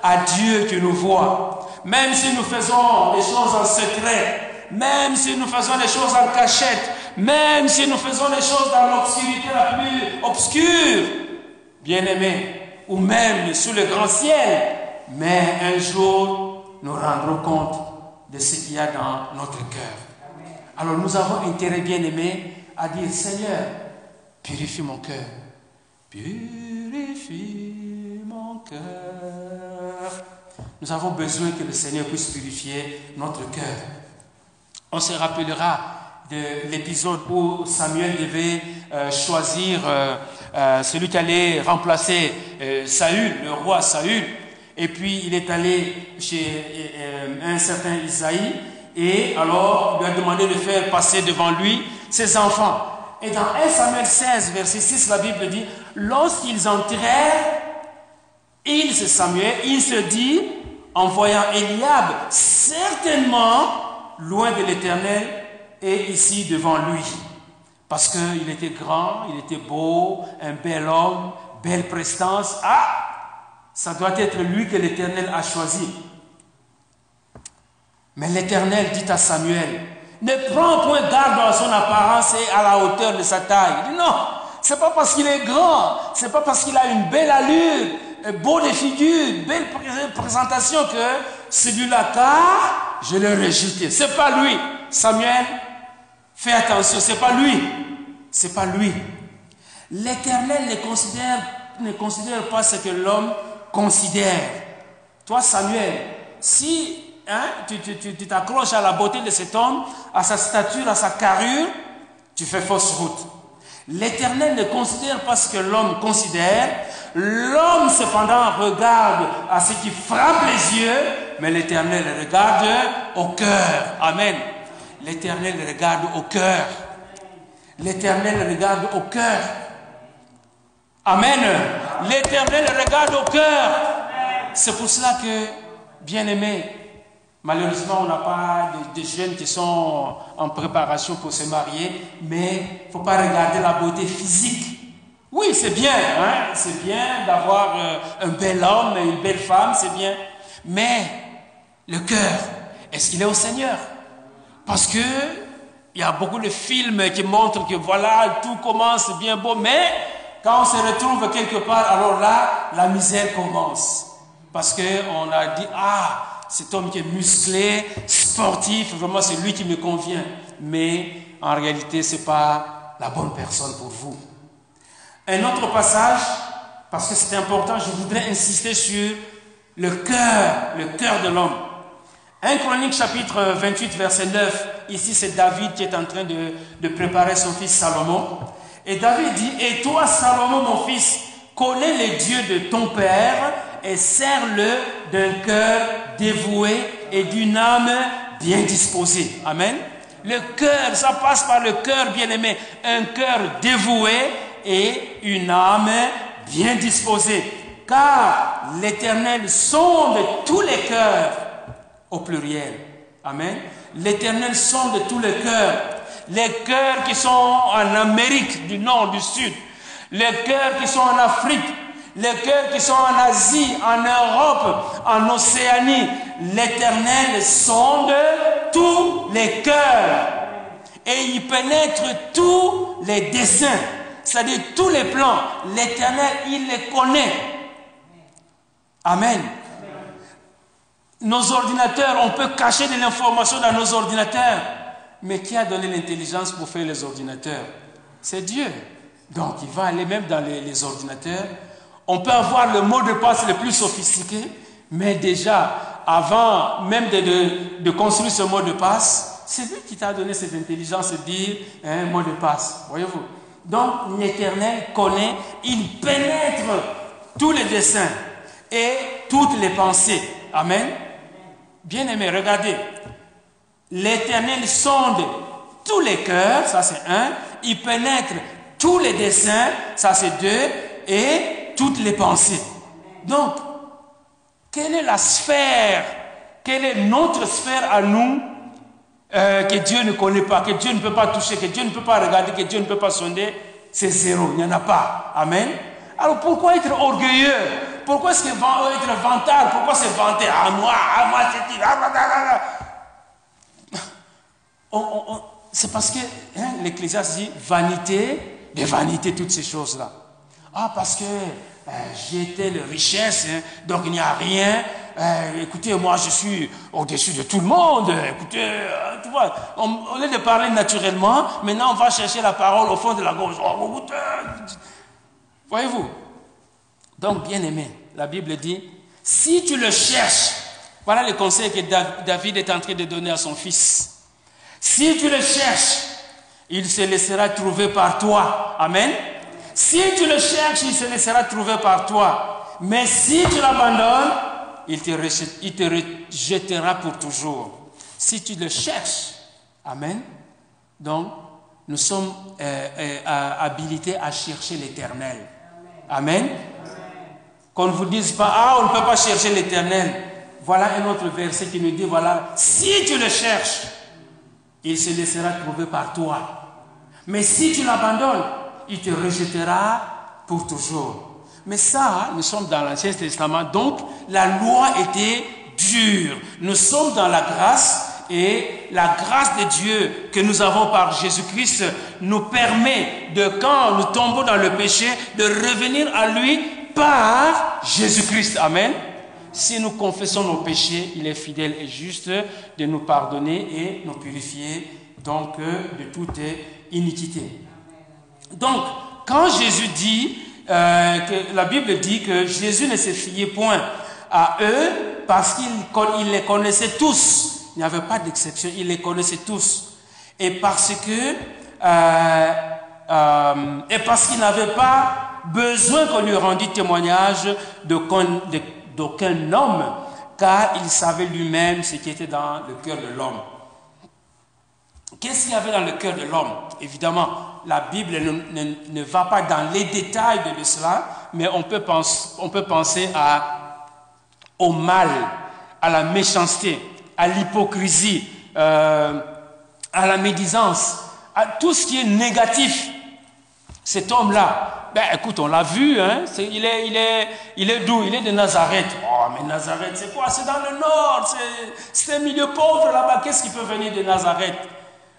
à Dieu qui nous voit. Même si nous faisons les choses en secret, même si nous faisons les choses en cachette, même si nous faisons les choses dans l'obscurité la plus obscure, bien-aimés, ou même sous le grand ciel, mais un jour, nous rendrons compte de ce qu'il y a dans notre cœur. Alors nous avons intérêt, bien-aimés, à dire, Seigneur, purifie mon cœur. Purifie mon cœur. Nous avons besoin que le Seigneur puisse purifier notre cœur. On se rappellera de l'épisode où Samuel devait euh, choisir euh, euh, celui qui allait remplacer Saül, le roi Saül. Et puis il est allé chez un certain Isaïe et alors il lui a demandé de faire passer devant lui ses enfants. Et dans 1 Samuel 16, verset 6, la Bible dit, lorsqu'ils entrèrent, Samuel, il se dit, en voyant Eliab, certainement loin de l'Éternel et ici devant lui. Parce qu'il était grand, il était beau, un bel homme, belle prestance. Ah, ça doit être lui que l'Éternel a choisi. Mais l'Éternel dit à Samuel, ne prends point garde à son apparence et à la hauteur de sa taille. Il dit non, c'est pas parce qu'il est grand, c'est pas parce qu'il a une belle allure, un beau de figure, belle présentation que celui-là, car je l'ai rejeté. C'est pas lui. Samuel, fais attention, c'est pas lui. C'est pas lui. L'Éternel ne considère, pas ce que l'homme considère. Toi, Samuel, si Hein, tu t'accroches à la beauté de cet homme, à sa stature, à sa carrure, tu fais fausse route. L'Éternel ne considère pas ce que l'homme considère. L'homme, cependant, regarde à ce qui frappe les yeux, mais l'Éternel regarde au cœur. Amen. L'Éternel regarde au cœur. L'Éternel regarde au cœur. Amen. L'Éternel regarde au cœur. C'est pour cela que, bien aimé, Malheureusement, on n'a pas de, jeunes qui sont en préparation pour se marier, mais il ne faut pas regarder la beauté physique. Oui, c'est bien, hein? c'est bien d'avoir euh, un bel homme et une belle femme, c'est bien. Mais le cœur, est-ce qu'il est au Seigneur? Parce que il y a beaucoup de films qui montrent que voilà, tout commence bien beau, mais quand on se retrouve quelque part, alors là, la misère commence. Parce qu'on a dit, ah, cet homme qui est musclé, sportif, vraiment c'est lui qui me convient. Mais en réalité, ce n'est pas la bonne personne pour vous. Un autre passage, parce que c'est important, je voudrais insister sur le cœur, le cœur de l'homme. Un Chronique chapitre 28 verset 9, ici c'est David qui est en train de, de préparer son fils Salomon. Et David dit, et toi Salomon mon fils, connais les dieux de ton père et sers-le d'un cœur dévoué et d'une âme bien disposée. Amen. Le cœur, ça passe par le cœur bien-aimé. Un cœur dévoué et une âme bien disposée. Car l'Éternel sonde tous les cœurs au pluriel. Amen. L'Éternel sonde tous les cœurs. Les cœurs qui sont en Amérique du Nord, du Sud. Les cœurs qui sont en Afrique les cœurs qui sont en Asie, en Europe, en Océanie, l'Éternel sonde tous les cœurs et il pénètre tous les desseins. c'est-à-dire tous les plans, l'Éternel, il les connaît. Amen. Nos ordinateurs, on peut cacher de l'information dans nos ordinateurs. Mais qui a donné l'intelligence pour faire les ordinateurs? C'est Dieu. Donc il va aller même dans les, ordinateurs. On peut avoir le mot de passe le plus sophistiqué, mais déjà, avant même de, construire ce mot de passe, c'est lui qui t'a donné cette intelligence de dire un mot de passe. Voyez-vous? Donc l'Éternel connaît, il pénètre tous les dessins et toutes les pensées. Amen. Bien aimé, regardez. L'Éternel sonde tous les cœurs, ça c'est un. Il pénètre tous les desseins, ça c'est deux. Et toutes les pensées. Donc, quelle est la sphère, quelle est notre sphère à nous euh, que Dieu ne connaît pas, que Dieu ne peut pas toucher, que Dieu ne peut pas regarder, que Dieu ne peut pas sonder? C'est zéro, il n'y en a pas. Amen. Alors pourquoi être orgueilleux? Pourquoi est-ce que être vantard Pourquoi se vanter À moi, à moi, c'est C'est parce que hein, dit vanité, des vanités, toutes ces choses-là. Ah, parce que euh, j'ai richesse, hein, donc il n'y a rien. Euh, écoutez, moi je suis au-dessus de tout le monde. Écoutez, euh, tu vois, au lieu de parler naturellement, maintenant on va chercher la parole au fond de la gorge. Oh, Voyez-vous? Donc, bien aimé, la Bible dit, si tu le cherches, voilà le conseil que David est en train de donner à son fils. Si tu le cherches, il se laissera trouver par toi. Amen. Si tu le cherches, il se laissera trouver par toi. Mais si tu l'abandonnes, il te, il te rejettera pour toujours. Si tu le cherches, Amen. Donc, nous sommes euh, euh, habilités à chercher l'éternel. Amen. Qu'on ne vous dise pas, ah, on ne peut pas chercher l'éternel. Voilà un autre verset qui nous dit, voilà, si tu le cherches, il se laissera trouver par toi. Mais si tu l'abandonnes, il te rejettera pour toujours. Mais ça, nous sommes dans l'Ancien Testament, donc la loi était dure. Nous sommes dans la grâce et la grâce de Dieu que nous avons par Jésus-Christ nous permet de, quand nous tombons dans le péché, de revenir à lui par Jésus-Christ. Amen. Si nous confessons nos péchés, il est fidèle et juste de nous pardonner et nous purifier donc de toute iniquité. Donc, quand Jésus dit, euh, que la Bible dit que Jésus ne se fiait point à eux parce qu'il les connaissait tous. Il n'y avait pas d'exception, il les connaissait tous. Et parce que, euh, euh, et parce qu'il n'avait pas besoin qu'on lui rendît témoignage d'aucun homme, car il savait lui-même ce qui était dans le cœur de l'homme. Qu'est-ce qu'il y avait dans le cœur de l'homme? Évidemment, la Bible ne, va pas dans les détails de cela, mais on peut, penser à, au mal, à la méchanceté, à l'hypocrisie, euh, à la médisance, à tout ce qui est négatif. Cet homme-là, ben écoute, on l'a vu, hein, il est, il est, il est d'où? Il est de Nazareth. Oh, mais Nazareth, c'est quoi? C'est dans le nord, c'est un milieu pauvre là-bas. Qu'est-ce qui peut venir de Nazareth?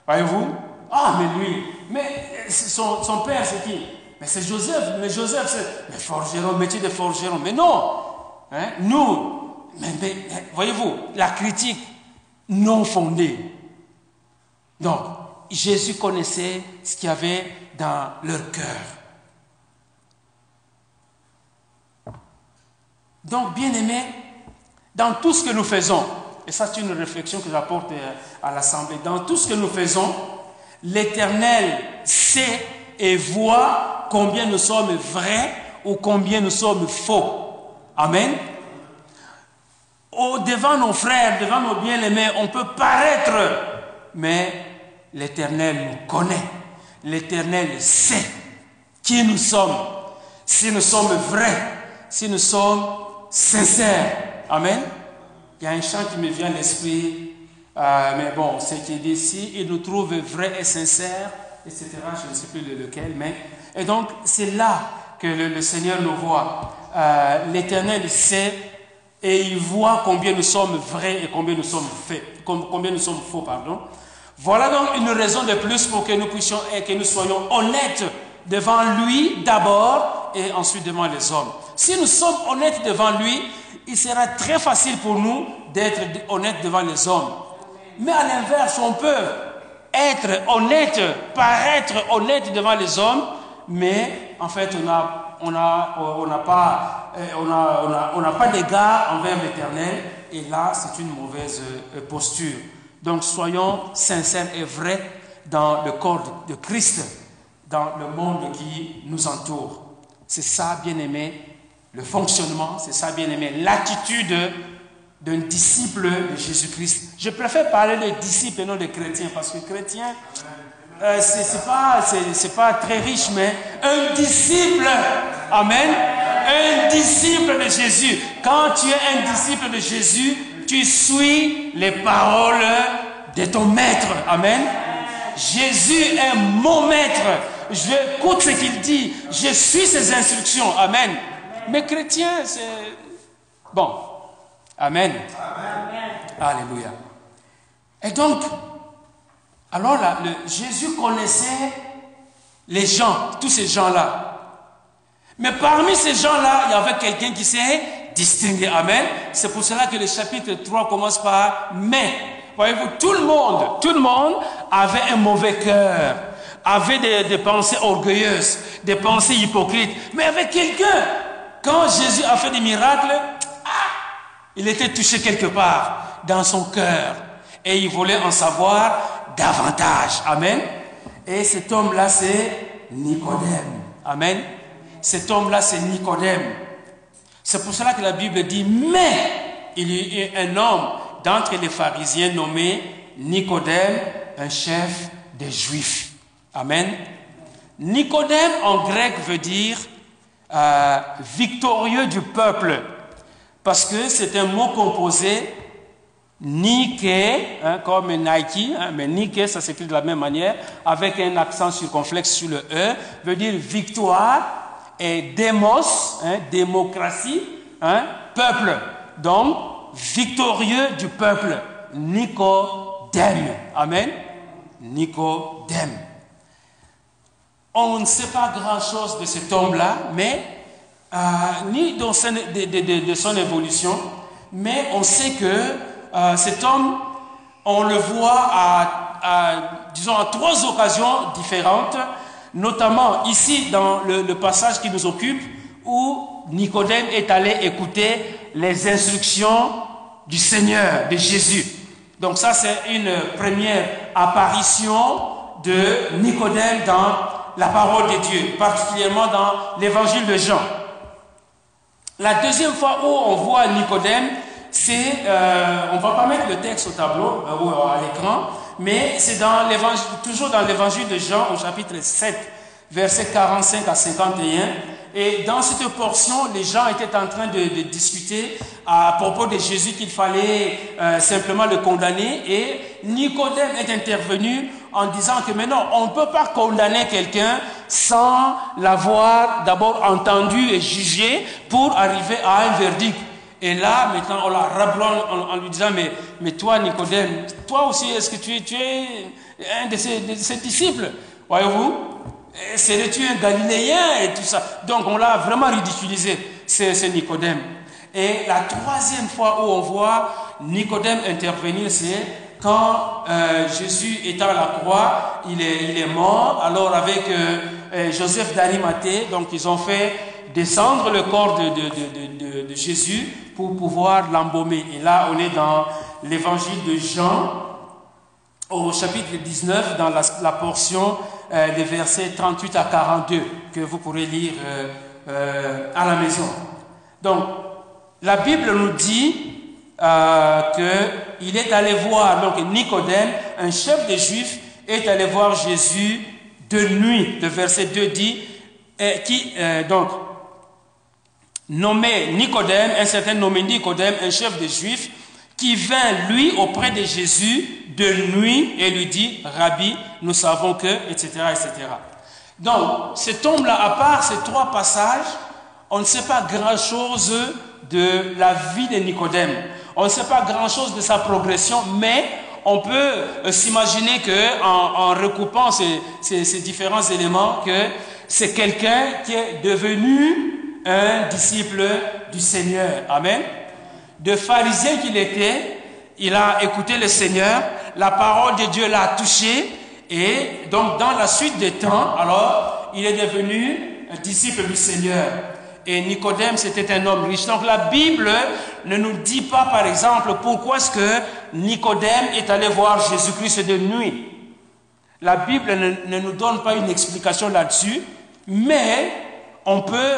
Voyez-vous? Ah, mais lui, mais son, son père, c'est qui? Mais c'est Joseph. Mais Joseph, c'est le forgeron, métier de forgeron. Mais non hein? Nous, mais, voyez-vous, la critique non fondée. Donc, Jésus connaissait ce qu'il y avait dans leur cœur. Donc, bien aimé, dans tout ce que nous faisons, et ça c'est une réflexion que j'apporte euh, à l'Assemblée, dans tout ce que nous faisons, l'Éternel sait et voit combien nous sommes vrais ou combien nous sommes faux. Amen. Devant nos frères, devant nos bien-aimés, on peut paraître, mais l'Éternel nous connaît. L'Éternel sait qui nous sommes, si nous sommes vrais, si nous sommes sincères. Amen. Il y a un chant qui me vient à l'esprit, euh, mais bon, ce qui dit ici, il nous trouve vrai et sincère, etc. Je ne sais plus lequel, mais. Et donc, c'est là que le, Seigneur nous voit. Euh, L'Éternel sait et il voit combien nous sommes vrais et combien nous sommes combien nous sommes faux, pardon. Voilà donc une raison de plus pour que nous puissions et que nous soyons honnêtes devant lui d'abord et ensuite devant les hommes. Si nous sommes honnêtes devant lui, il sera très facile pour nous d'être honnêtes devant les hommes. Mais à l'inverse, on peut être honnête, paraître honnête devant les hommes, mais en fait, on n'a pas, euh, pas d'égard envers l'éternel, et là, c'est une mauvaise euh, posture. Donc, soyons sincères et vrais dans le corps de Christ, dans le monde qui nous entoure. C'est ça, bien aimé, le fonctionnement, c'est ça, bien aimé, l'attitude d'un disciple de Jésus-Christ. Je préfère parler de disciple et non de chrétien, parce que chrétien, euh, c'est pas, pas très riche, mais un disciple, amen, un disciple de Jésus. Quand tu es un disciple de Jésus, tu suis les paroles de ton maître, amen. Jésus est mon maître. Je écoute ce qu'il dit. Je suis ses instructions. Amen. Mais chrétien, c'est... Bon. Amen. Alléluia. Et donc, alors là, Jésus connaissait les gens, tous ces gens-là. Mais parmi ces gens-là, il y avait quelqu'un qui s'est distingué. Amen. C'est pour cela que le chapitre 3 commence par Mais. Voyez-vous, tout le monde, tout le monde avait un mauvais cœur, avait des, pensées orgueilleuses, des pensées hypocrites. Mais avec quelqu'un, quand Jésus a fait des miracles, ah, il était touché quelque part dans son cœur et il voulait en savoir davantage. Amen. Et cet homme-là, c'est Nicodème. Amen. Cet homme-là, c'est Nicodème. C'est pour cela que la Bible dit, mais il y a un homme d'entre les pharisiens nommé Nicodème, un chef des Juifs. Amen. Nicodème en grec veut dire euh, victorieux du peuple, parce que c'est un mot composé Nike, hein, comme Nike, hein, mais Nike, ça s'écrit de la même manière, avec un accent circonflexe sur le E, veut dire victoire, et démos, hein, démocratie, peuple. Donc, victorieux du peuple, Nicodème. Amen. Nicodème. On ne sait pas grand-chose de cet homme-là, mais euh, ni de son, évolution, mais on sait que euh, cet homme, on le voit à, à trois occasions différentes, notamment ici dans le, passage qui nous occupe, où Nicodème est allé écouter les instructions du Seigneur, de Jésus. Donc ça, c'est une première apparition de Nicodème dans la parole de Dieu, particulièrement dans l'évangile de Jean. La deuxième fois où on voit Nicodème, c'est, euh, on ne va pas mettre le texte au tableau euh, ou à l'écran, mais c'est toujours dans l'évangile de Jean au chapitre 7, versets 45 à 51. Et dans cette portion, les gens étaient en train de, discuter à propos de Jésus qu'il fallait euh, simplement le condamner. Et Nicodème est intervenu en disant que maintenant, on ne peut pas condamner quelqu'un sans l'avoir d'abord entendu et jugé pour arriver à un verdict. Et là, maintenant, on la rappelant en, lui disant, mais, mais toi, Nicodème, toi aussi, est-ce que tu es, tu es un de ses, disciples? Voyez-vous? C'est-tu un Galiléen et tout ça? Donc, on l'a vraiment ridiculisé, c'est Nicodème. Et la troisième fois où on voit Nicodème intervenir, c'est quand euh, Jésus est à la croix, il est, il est mort. Alors avec euh, euh, Joseph d'Arimathée, donc ils ont fait descendre le corps de Jésus pour pouvoir l'embaumer. Et là, on est dans l'évangile de Jean, au chapitre 19, dans la, portion des versets 38 à 42, que vous pourrez lire à la maison. Donc, la Bible nous dit euh, qu'il est allé voir, donc Nicodème, un chef des Juifs, est allé voir Jésus de nuit. Le verset 2 dit, qui, euh, donc, nommé Nicodème, un certain nommé Nicodème, un chef des Juifs, qui vint, lui, auprès de Jésus de nuit et lui dit, Rabbi, nous savons que, etc., etc. Donc, cet homme-là, à part ces trois passages, on ne sait pas grand-chose de la vie de Nicodème. On ne sait pas grand-chose de sa progression, mais on peut euh, s'imaginer que en, recoupant ces, différents éléments, que c'est quelqu'un qui est devenu un disciple du Seigneur. Amen. De pharisien qu'il était, il a écouté le Seigneur, la parole de Dieu l'a touché, et donc dans la suite des temps, alors, il est devenu un disciple du Seigneur. Et Nicodème, c'était un homme riche. Donc la Bible ne nous dit pas, par exemple, pourquoi est-ce que Nicodème est allé voir Jésus-Christ de nuit. La Bible ne, nous donne pas une explication là-dessus, mais on peut,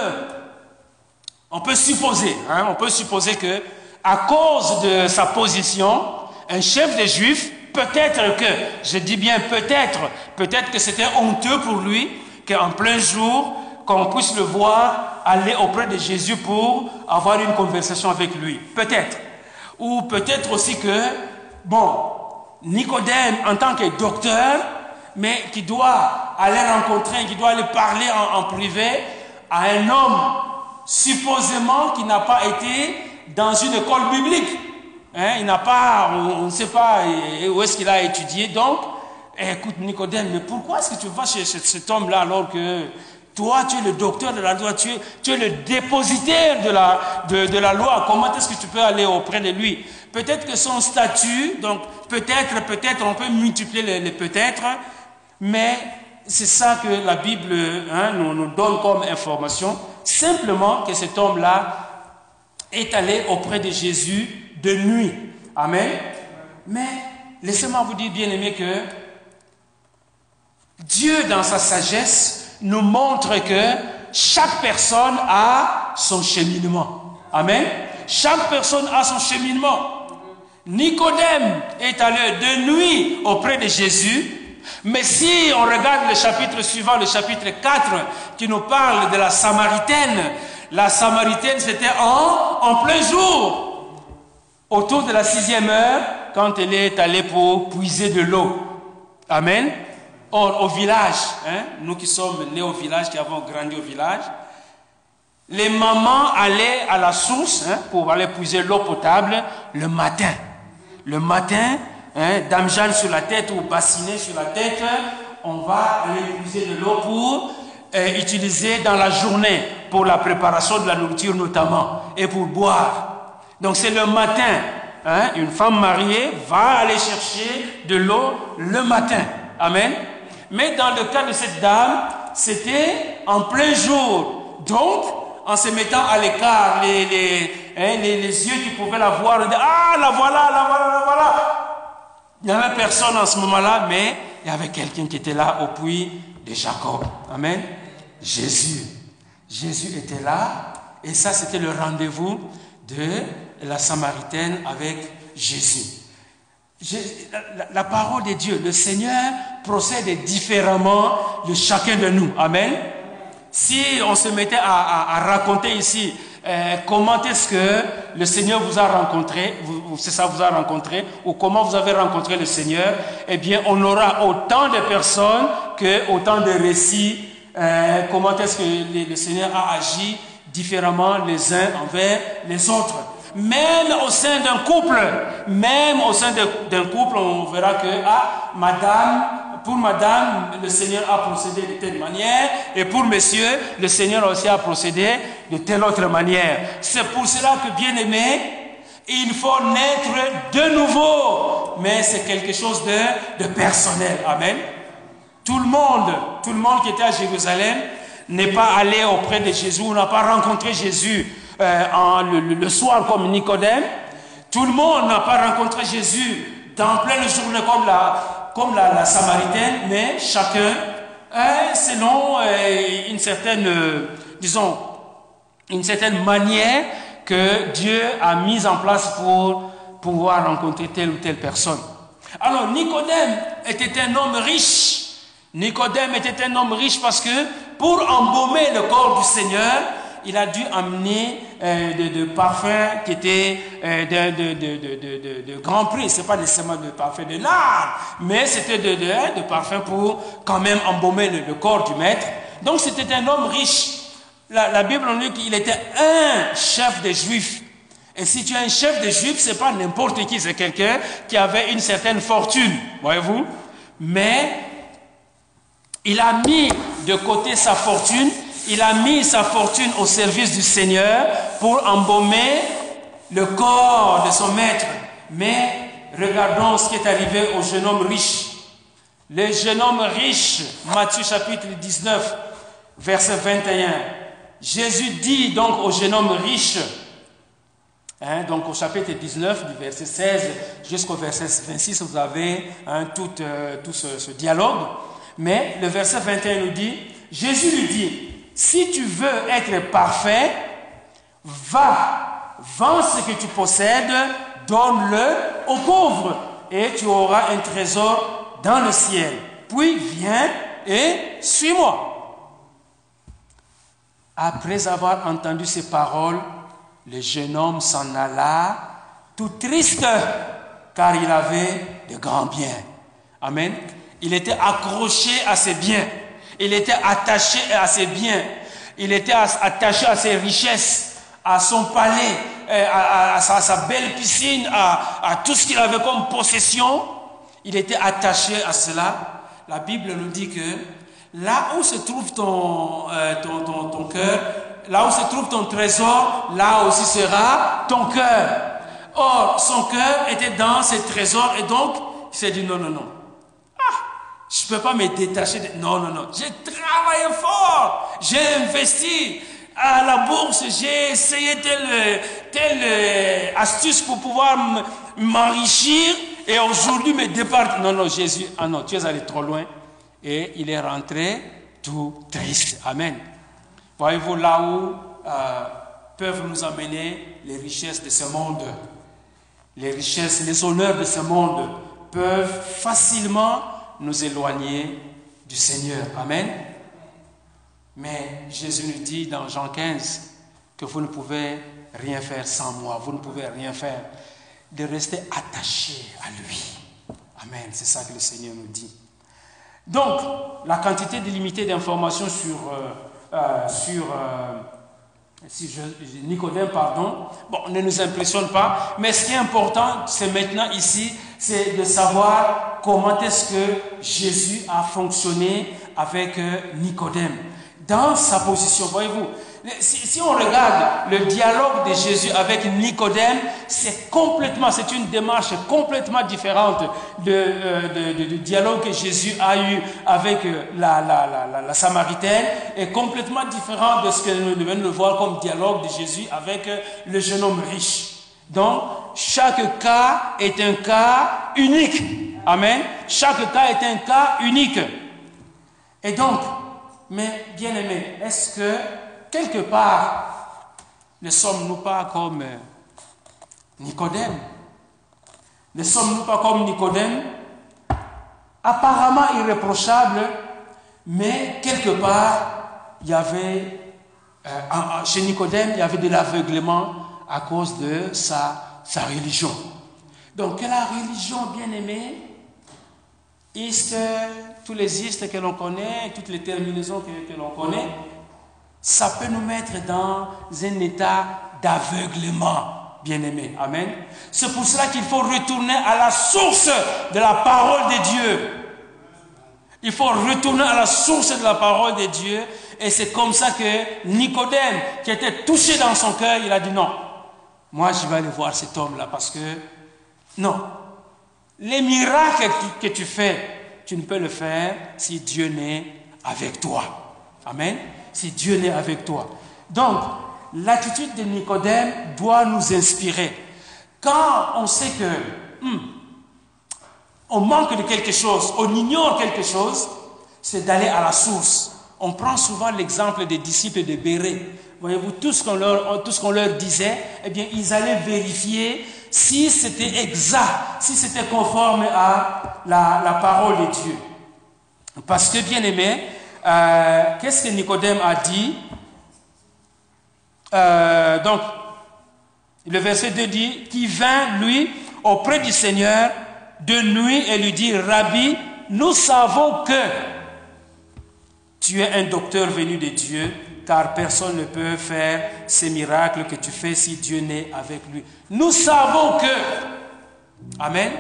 on peut supposer, hein, on peut supposer que à cause de sa position, un chef des Juifs, peut-être que, je dis bien peut-être, peut-être que c'était honteux pour lui qu'en plein jour, qu'on puisse le voir aller auprès de Jésus pour avoir une conversation avec lui. Peut-être. Ou peut-être aussi que, bon, Nicodème, en tant que docteur, mais qui doit aller rencontrer, qui doit aller parler en, privé à un homme supposément qui n'a pas été dans une école biblique. Hein, il n'a pas, on ne sait pas où est-ce qu'il a étudié. Donc, écoute Nicodème, mais pourquoi est-ce que tu vas chez cet homme-là alors que toi, tu es le docteur de la loi, tu es, le dépositaire de la, loi? Comment est-ce que tu peux aller auprès de lui? Peut-être que son statut, donc peut-être, peut-être, on peut multiplier les, peut-être, mais c'est ça que la Bible hein, nous donne comme information. Simplement que cet homme-là est allé auprès de Jésus de nuit. Amen. Mais laissez-moi vous dire, bien aimé, que Dieu, dans sa sagesse, nous montre que chaque personne a son cheminement. Amen. Chaque personne a son cheminement. Nicodème est allé de nuit auprès de Jésus. Mais si on regarde le chapitre suivant, le chapitre 4, qui nous parle de la Samaritaine, la Samaritaine c'était en, plein jour, autour de la sixième heure, quand elle est allée pour puiser de l'eau. Amen. Or, au village, hein, nous qui sommes nés au village, qui avons grandi au village, les mamans allaient à la source hein, pour aller puiser l'eau potable le matin. Le matin, hein, dame Jeanne sur la tête ou bassinet sur la tête, on va aller puiser de l'eau pour euh, utiliser dans la journée pour la préparation de la nourriture notamment et pour boire. Donc c'est le matin. Hein, une femme mariée va aller chercher de l'eau le matin. Amen. Mais dans le cas de cette dame, c'était en plein jour. Donc, en se mettant à l'écart, les, les, hein, les, les, yeux qui pouvaient la voir, ah, la voilà, la voilà, la voilà. Il n'y avait personne en ce moment-là, mais il y avait quelqu'un qui était là au puits de Jacob. Amen. Jésus. Jésus était là, et ça, c'était le rendez-vous de la Samaritaine avec Jésus la, parole de Dieu, le Seigneur procède différemment de chacun de nous. Amen. Si on se mettait à, raconter ici euh, comment est-ce que le Seigneur vous a rencontré, c'est ça vous a rencontré, ou comment vous avez rencontré le Seigneur, eh bien, on aura autant de personnes que autant de récits. Euh, comment est-ce que le Seigneur a agi différemment les uns envers les autres? Même au sein d'un couple, même au sein d'un couple, on verra que, ah, madame, pour madame, le Seigneur a procédé de telle manière, et pour monsieur, le Seigneur aussi a procédé de telle autre manière. C'est pour cela que, bien aimé, il faut naître de nouveau, mais c'est quelque chose de, personnel. Amen. Tout le monde, tout le monde qui était à Jérusalem n'est pas allé auprès de Jésus, n'a pas rencontré Jésus euh, le, soir comme Nicodème. Tout le monde n'a pas rencontré Jésus dans pleine journée comme la, comme la, Samaritaine, mais chacun, selon euh, une certaine, euh, disons, une certaine manière que Dieu a mise en place pour pouvoir rencontrer telle ou telle personne. Alors Nicodème était un homme riche. Nicodème était un homme riche parce que pour embaumer le corps du Seigneur, il a dû amener euh, de, parfums qui étaient euh, de, grand prix. Ce n'est pas nécessairement de parfums de l'art, mais c'était de, de, parfums pour quand même embaumer le, corps du maître. Donc c'était un homme riche. La, la Bible nous dit qu'il était un chef des Juifs. Et si tu es un chef des Juifs, c'est pas n'importe qui, c'est quelqu'un qui avait une certaine fortune, voyez-vous. Mais il a mis de côté sa fortune, il a mis sa fortune au service du Seigneur pour embaumer le corps de son maître. Mais regardons ce qui est arrivé au jeune homme riche. Le jeune homme riche, Matthieu chapitre 19, verset 21. Jésus dit donc au jeune homme riche, hein, donc au chapitre 19, du verset 16 jusqu'au verset 26, vous avez hein, tout, euh, ce dialogue. Mais le verset 21 nous dit, Jésus lui dit, si tu veux être parfait, va, vends ce que tu possèdes, donne-le aux pauvres, et tu auras un trésor dans le ciel. Puis viens et suis-moi. Après avoir entendu ces paroles, le jeune homme s'en alla tout triste, car il avait de grands biens. Amen. Il était accroché à ses biens. Il était attaché à ses biens. Il était attaché à ses richesses, à son palais, euh, à, sa, belle piscine, à, tout ce qu'il avait comme possession. Il était attaché à cela. La Bible nous dit que là où se trouve euh, ton cœur, là où se trouve ton trésor, là aussi sera ton cœur. Or, son cœur était dans ses trésors et donc, il s'est dit non, non, non. Je ne peux pas me détacher de... Non, non, non. J'ai travaillé fort. J'ai investi à la bourse. J'ai essayé telle, telle euh, astuce pour pouvoir m'enrichir. Et aujourd'hui, me départ. Non, non, Jésus. Ah non, tu es allé trop loin. Et il est rentré tout triste. Amen. Voyez-vous là où euh, peuvent nous amener les richesses de ce monde. Les richesses, les honneurs de ce monde peuvent facilement nous éloigner du Seigneur. Amen. Mais Jésus nous dit dans Jean 15 que vous ne pouvez rien faire sans moi, vous ne pouvez rien faire, de rester attaché à lui. Amen, c'est ça que le Seigneur nous dit. Donc, la quantité délimitée d'informations sur, euh, euh, sur euh, si Nicodème, pardon, bon, ne nous impressionne pas, mais ce qui est important, c'est maintenant ici, c'est de savoir comment est-ce que Jésus a fonctionné avec euh, Nicodème. Dans sa position, voyez-vous, si, on regarde le dialogue de Jésus avec Nicodème, c'est complètement, c'est une démarche complètement différente de, euh, du dialogue que Jésus a eu avec euh, la, Samaritaine et complètement différent de ce que nous devons le voir comme dialogue de Jésus avec le jeune homme riche. Donc, chaque cas est un cas unique. Amen. Chaque cas est un cas unique. Et donc, mais bien aimé, est-ce que quelque part, ne sommes-nous pas comme euh, Nicodème? Ne sommes-nous pas comme Nicodème? Apparemment irréprochable, mais quelque part, il y avait, euh, chez Nicodème, il y avait de l'aveuglement à cause de sa, sa religion. Donc, la religion bien aimée, tous les istes que l'on connaît, toutes les terminaisons que, que l'on connaît, ça peut nous mettre dans un état d'aveuglement, bien-aimé. Amen. C'est pour cela qu'il faut retourner à la source de la parole de Dieu. Il faut retourner à la source de la parole de Dieu. Et c'est comme ça que Nicodème, qui était touché dans son cœur, il a dit non. Moi, je vais aller voir cet homme-là parce que, non. Les miracles que tu fais, tu ne peux le faire si Dieu n'est avec toi. Amen si Dieu n'est avec toi. Donc, l'attitude de Nicodème doit nous inspirer. Quand on sait que hmm, on manque de quelque chose, on ignore quelque chose, c'est d'aller à la source. On prend souvent l'exemple des disciples de Béret. Voyez-vous, tout ce qu'on leur, tout ce qu'on leur disait, eh bien, ils allaient vérifier si c'était exact, si c'était conforme à la, parole de Dieu. Parce que, bien aimé, euh, qu'est-ce que Nicodème a dit? Euh, Donc, le verset 2 dit, qui vint, lui, auprès du Seigneur de nuit et lui dit, Rabbi, nous savons que tu es un docteur venu de Dieu, car personne ne peut faire ces miracles que tu fais si Dieu n'est avec lui. Nous savons que, Amen,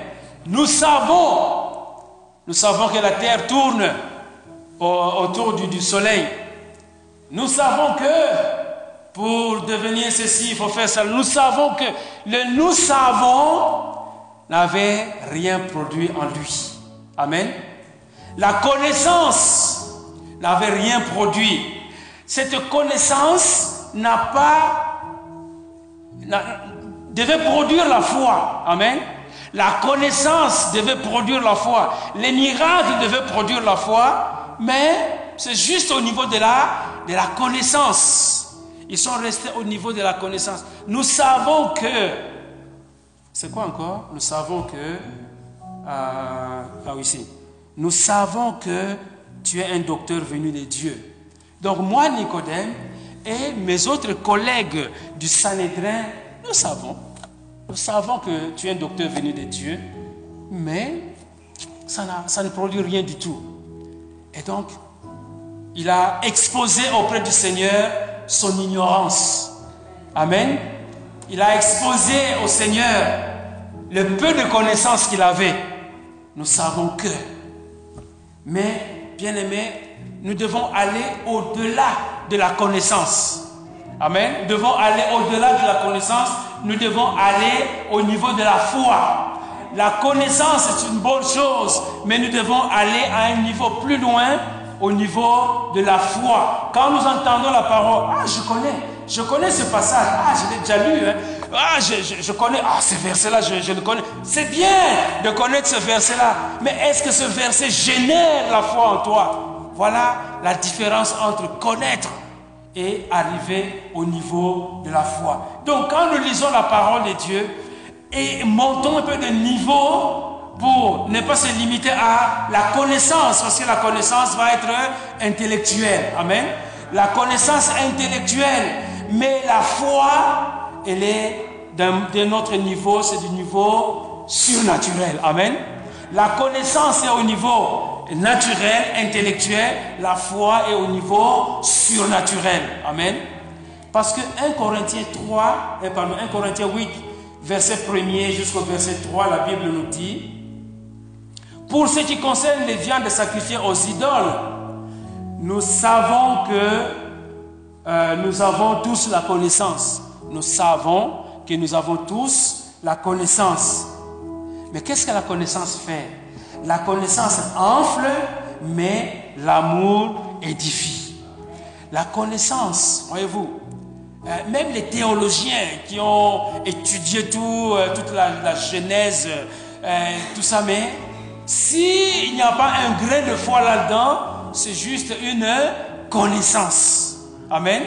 nous savons, nous savons que la terre tourne autour du, soleil. Nous savons que pour devenir ceci, il faut faire ça. Nous savons que le nous savons n'avait rien produit en lui. Amen. La connaissance n'avait rien produit. Cette connaissance n'a pas devait produire la foi. Amen. La connaissance devait produire la foi. Les miracles devaient produire la foi. Mais c'est juste au niveau de la, de la connaissance. Ils sont restés au niveau de la connaissance. Nous savons que... C'est quoi encore? Nous savons que... Euh, ah oui, si. Nous savons que tu es un docteur venu de Dieu. Donc moi, Nicodème, et mes autres collègues du Sanhédrin, nous savons nous savons que tu es un docteur venu de Dieu, mais ça, ça ne produit rien du tout. Et donc, il a exposé auprès du Seigneur son ignorance. Amen. Il a exposé au Seigneur le peu de connaissances qu'il avait. Nous savons que. Mais, bien aimé, nous devons aller au-delà de la connaissance. Amen. Nous devons aller au-delà de la connaissance nous devons aller au niveau de la foi. La connaissance est une bonne chose, mais nous devons aller à un niveau plus loin, au niveau de la foi. Quand nous entendons la parole, ah, je connais, je connais ce passage, ah, je l'ai déjà lu, hein. ah, je, connais, ah, ce verset-là, je, je le connais. C'est bien de connaître ce verset-là, mais est-ce que ce verset génère la foi en toi? Voilà la différence entre connaître et arriver au niveau de la foi. Donc quand nous lisons la parole de Dieu et montons un peu de niveau pour ne pas se limiter à la connaissance, parce que la connaissance va être intellectuelle. Amen. La connaissance intellectuelle, mais la foi, elle est d'un autre niveau, c'est du niveau surnaturel. Amen. La connaissance est au niveau naturel, intellectuel, la foi est au niveau surnaturel. Amen. Parce que 1 Corinthiens 3, et pardon, 1 Corinthiens 8, verset 1er jusqu'au verset 3, la Bible nous dit, pour ce qui concerne les viandes sacrifiées aux idoles, nous savons que euh, nous avons tous la connaissance. Nous savons que nous avons tous la connaissance. Mais qu'est-ce que la connaissance fait? La connaissance enfle, mais l'amour édifie. La connaissance, voyez-vous, euh, même les théologiens qui ont étudié tout, euh, toute la, Genèse, euh, tout ça, mais s'il n'y a pas un grain de foi là-dedans, c'est juste une connaissance. Amen.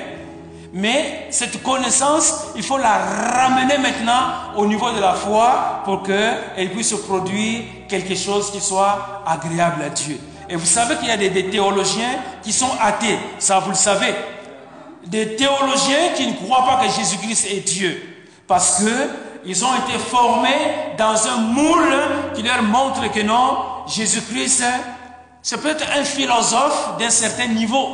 Mais cette connaissance, il faut la ramener maintenant au niveau de la foi pour qu'elle puisse produire quelque chose qui soit agréable à Dieu. Et vous savez qu'il y a des, théologiens qui sont athées, ça vous le savez. Des théologiens qui ne croient pas que Jésus-Christ est Dieu. Parce qu'ils ont été formés dans un moule qui leur montre que non, Jésus-Christ, c'est peut-être un philosophe d'un certain niveau.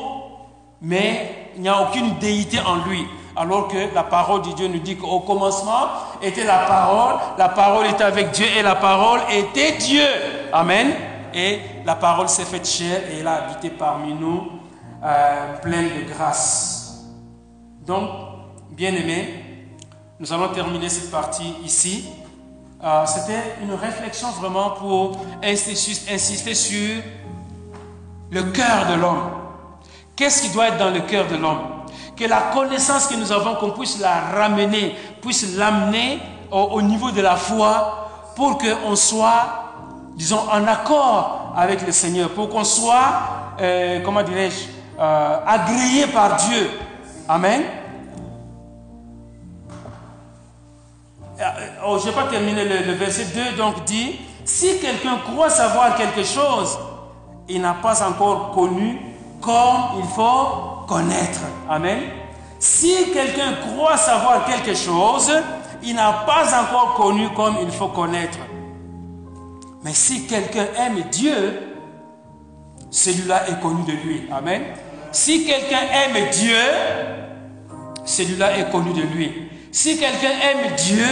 Mais il n'y a aucune déité en lui. Alors que la parole de Dieu nous dit qu'au commencement était la parole, la parole était avec Dieu et la parole était Dieu. Amen. Et la parole s'est faite chair et elle a habité parmi nous, euh, pleine de grâce. Donc, bien aimé, nous allons terminer cette partie ici. Euh, c'était une réflexion vraiment pour insister sur le cœur de l'homme. Qu'est-ce qui doit être dans le cœur de l'homme? Que la connaissance que nous avons, qu'on puisse la ramener, puisse l'amener au, niveau de la foi pour qu'on soit, disons, en accord avec le Seigneur, pour qu'on soit, euh, comment dirais-je, euh, agréé par Dieu. Amen. Euh, oh, je n'ai pas terminé le, le verset 2, donc dit, si quelqu'un croit savoir quelque chose, il n'a pas encore connu comme il faut connaître. Amen. Si quelqu'un croit savoir quelque chose, il n'a pas encore connu comme il faut connaître. Mais si quelqu'un aime Dieu, celui-là est connu de lui. Amen. Si quelqu'un aime Dieu, celui-là est connu de lui. Si quelqu'un aime Dieu,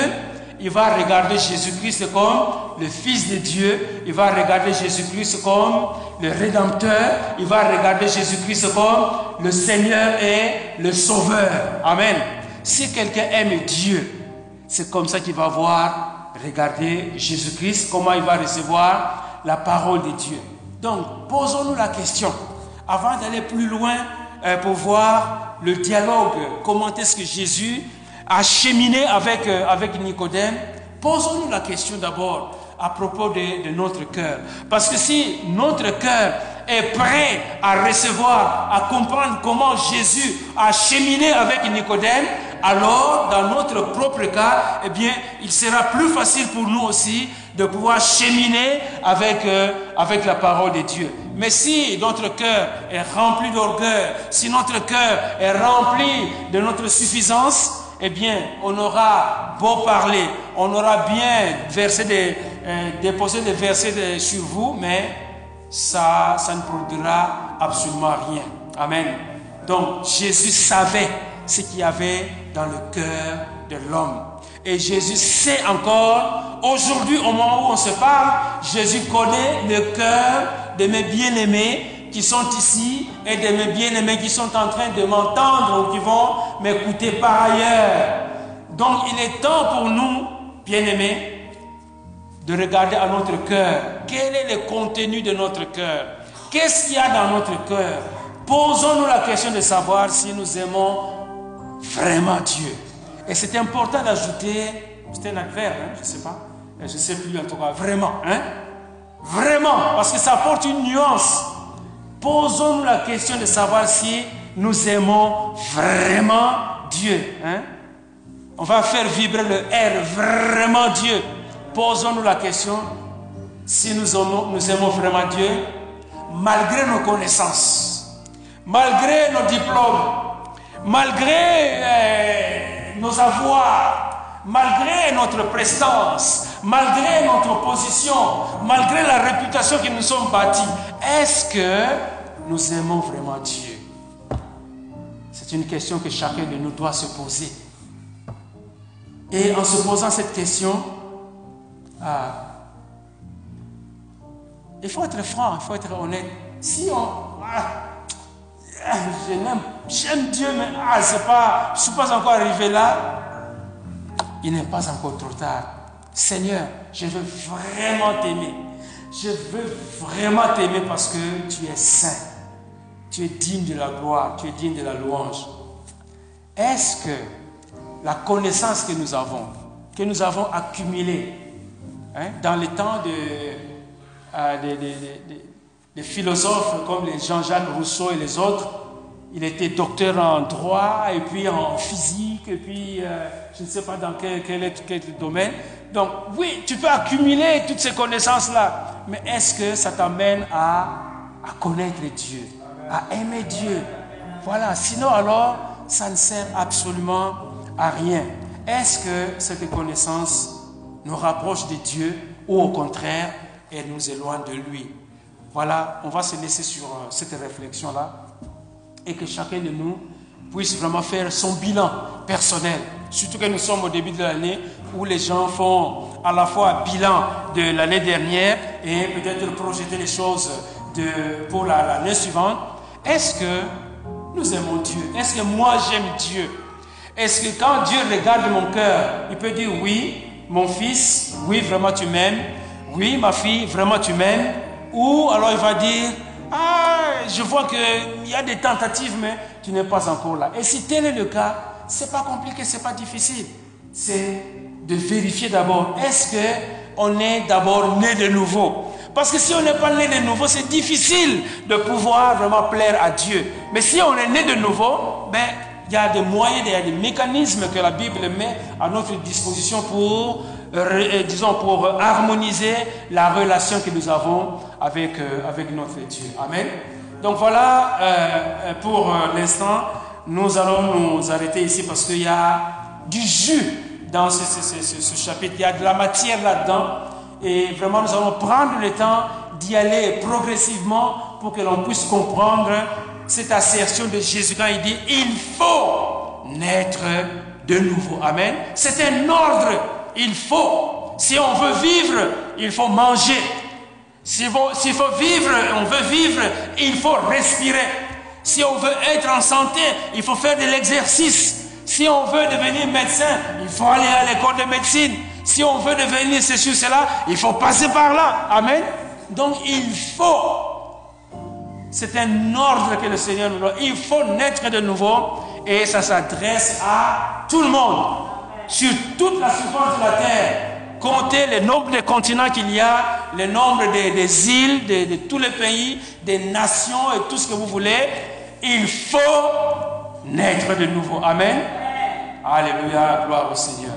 il va regarder Jésus-Christ comme le Fils de Dieu, il va regarder Jésus-Christ comme le Rédempteur, il va regarder Jésus-Christ comme le Seigneur et le Sauveur. Amen. Si quelqu'un aime Dieu, c'est comme ça qu'il va voir, regarder Jésus-Christ, comment il va recevoir la parole de Dieu. Donc, posons-nous la question, avant d'aller plus loin, euh, pour voir le dialogue, comment est-ce que Jésus a cheminé avec, euh, avec Nicodème, posons-nous la question d'abord à propos de, de notre cœur. Parce que si notre cœur est prêt à recevoir, à comprendre comment Jésus a cheminé avec Nicodème, alors dans notre propre cas, eh bien, il sera plus facile pour nous aussi de pouvoir cheminer avec, euh, avec la parole de Dieu. Mais si notre cœur est rempli d'orgueil, si notre cœur est rempli de notre suffisance, eh bien, on aura beau parler, on aura bien versé des, euh, déposé des versets sur vous, mais ça, ça ne produira absolument rien. Amen. Donc, Jésus savait ce qu'il y avait dans le cœur de l'homme. Et Jésus sait encore, aujourd'hui, au moment où on se parle, Jésus connaît le cœur de mes bien-aimés qui sont ici et de mes bien-aimés qui sont en train de m'entendre ou qui vont m'écouter par ailleurs. Donc il est temps pour nous, bien-aimés, de regarder à notre cœur. Quel est le contenu de notre cœur? Qu'est-ce qu'il y a dans notre cœur? Posons-nous la question de savoir si nous aimons vraiment Dieu. Et c'est important d'ajouter, c'est un adverbe, hein, je ne sais pas, je ne sais plus en tout cas, vraiment, hein? Vraiment, parce que ça apporte une nuance. Posons-nous la question de savoir si nous aimons vraiment Dieu. Hein? On va faire vibrer le R, vraiment Dieu. Posons-nous la question si nous aimons, vraiment Dieu, malgré nos connaissances, malgré nos diplômes, malgré euh, nos avoirs, malgré notre prestance, malgré notre position, malgré la réputation que nous sommes bâtis, est-ce que nous aimons vraiment Dieu C'est une question que chacun de nous doit se poser. Et en se posant cette question, ah, il faut être franc, il faut être honnête. Si on... Ah, j'aime Dieu, mais ah, pas, je ne suis pas encore arrivé là, il n'est pas encore trop tard. Seigneur, je veux vraiment t'aimer. Je veux vraiment t'aimer parce que tu es saint. Tu es digne de la gloire, tu es digne de la louange. Est-ce que la connaissance que nous avons, que nous avons accumulée hein, dans les temps de, euh, des philosophes comme Jean-Jacques Rousseau et les autres, il était docteur en droit et puis en physique et puis euh, je ne sais pas dans quel, quel, domaine. Donc oui, tu peux accumuler toutes ces connaissances-là, mais est-ce que ça t'amène à connaître Dieu, à aimer Dieu Voilà, sinon alors, ça ne sert absolument à rien. Est-ce que cette connaissance nous rapproche de Dieu ou au contraire, elle nous éloigne de lui? Voilà, on va se laisser sur euh, cette réflexion-là et que chacun de nous puisse vraiment faire son bilan personnel. Surtout que nous sommes au début de l'année où les gens font à la fois bilan de l'année dernière et peut-être projeter les choses de, pour l'année suivante. Est-ce que nous aimons Dieu? Est-ce que moi j'aime Dieu? Est-ce que quand Dieu regarde mon cœur, il peut dire oui, mon fils, oui, vraiment tu m'aimes, oui, ma fille, vraiment tu m'aimes, ou alors il va dire, ah, je vois qu'il y a des tentatives, mais tu n'es pas encore là. Et si tel est le cas, c'est pas compliqué, c'est pas difficile. C'est de vérifier d'abord, est-ce que on est d'abord né de nouveau? Parce que si on n'est pas né de nouveau, c'est difficile de pouvoir vraiment plaire à Dieu. Mais si on est né de nouveau, ben, il y a des moyens, il y a des mécanismes que la Bible met à notre disposition pour, euh, disons, pour harmoniser la relation que nous avons avec, euh, avec notre Dieu. Amen. Donc voilà, euh, pour l'instant, nous allons nous arrêter ici parce qu'il y a du jus dans ce, ce, chapitre, il y a de la matière là-dedans. Et vraiment, nous allons prendre le temps d'y aller progressivement pour que l'on puisse comprendre cette assertion de Jésus quand il dit, il faut naître de nouveau. Amen. C'est un ordre il faut. Si on veut vivre, il faut manger. S'il faut, faut, vivre, on veut vivre, il faut respirer. Si on veut être en santé, il faut faire de l'exercice. Si on veut devenir médecin, il faut aller à l'école de médecine. Si on veut devenir ceci ou cela, il faut passer par là. Amen. Donc il faut. C'est un ordre que le Seigneur nous donne. Il faut naître de nouveau et ça s'adresse à tout le monde. Sur toute la surface de la terre. Comptez le nombre de continents qu'il y a, le nombre des, îles, de, de tous les pays, des nations et tout ce que vous voulez. Il faut naître de nouveau. Amen. Alléluia, gloire au Seigneur.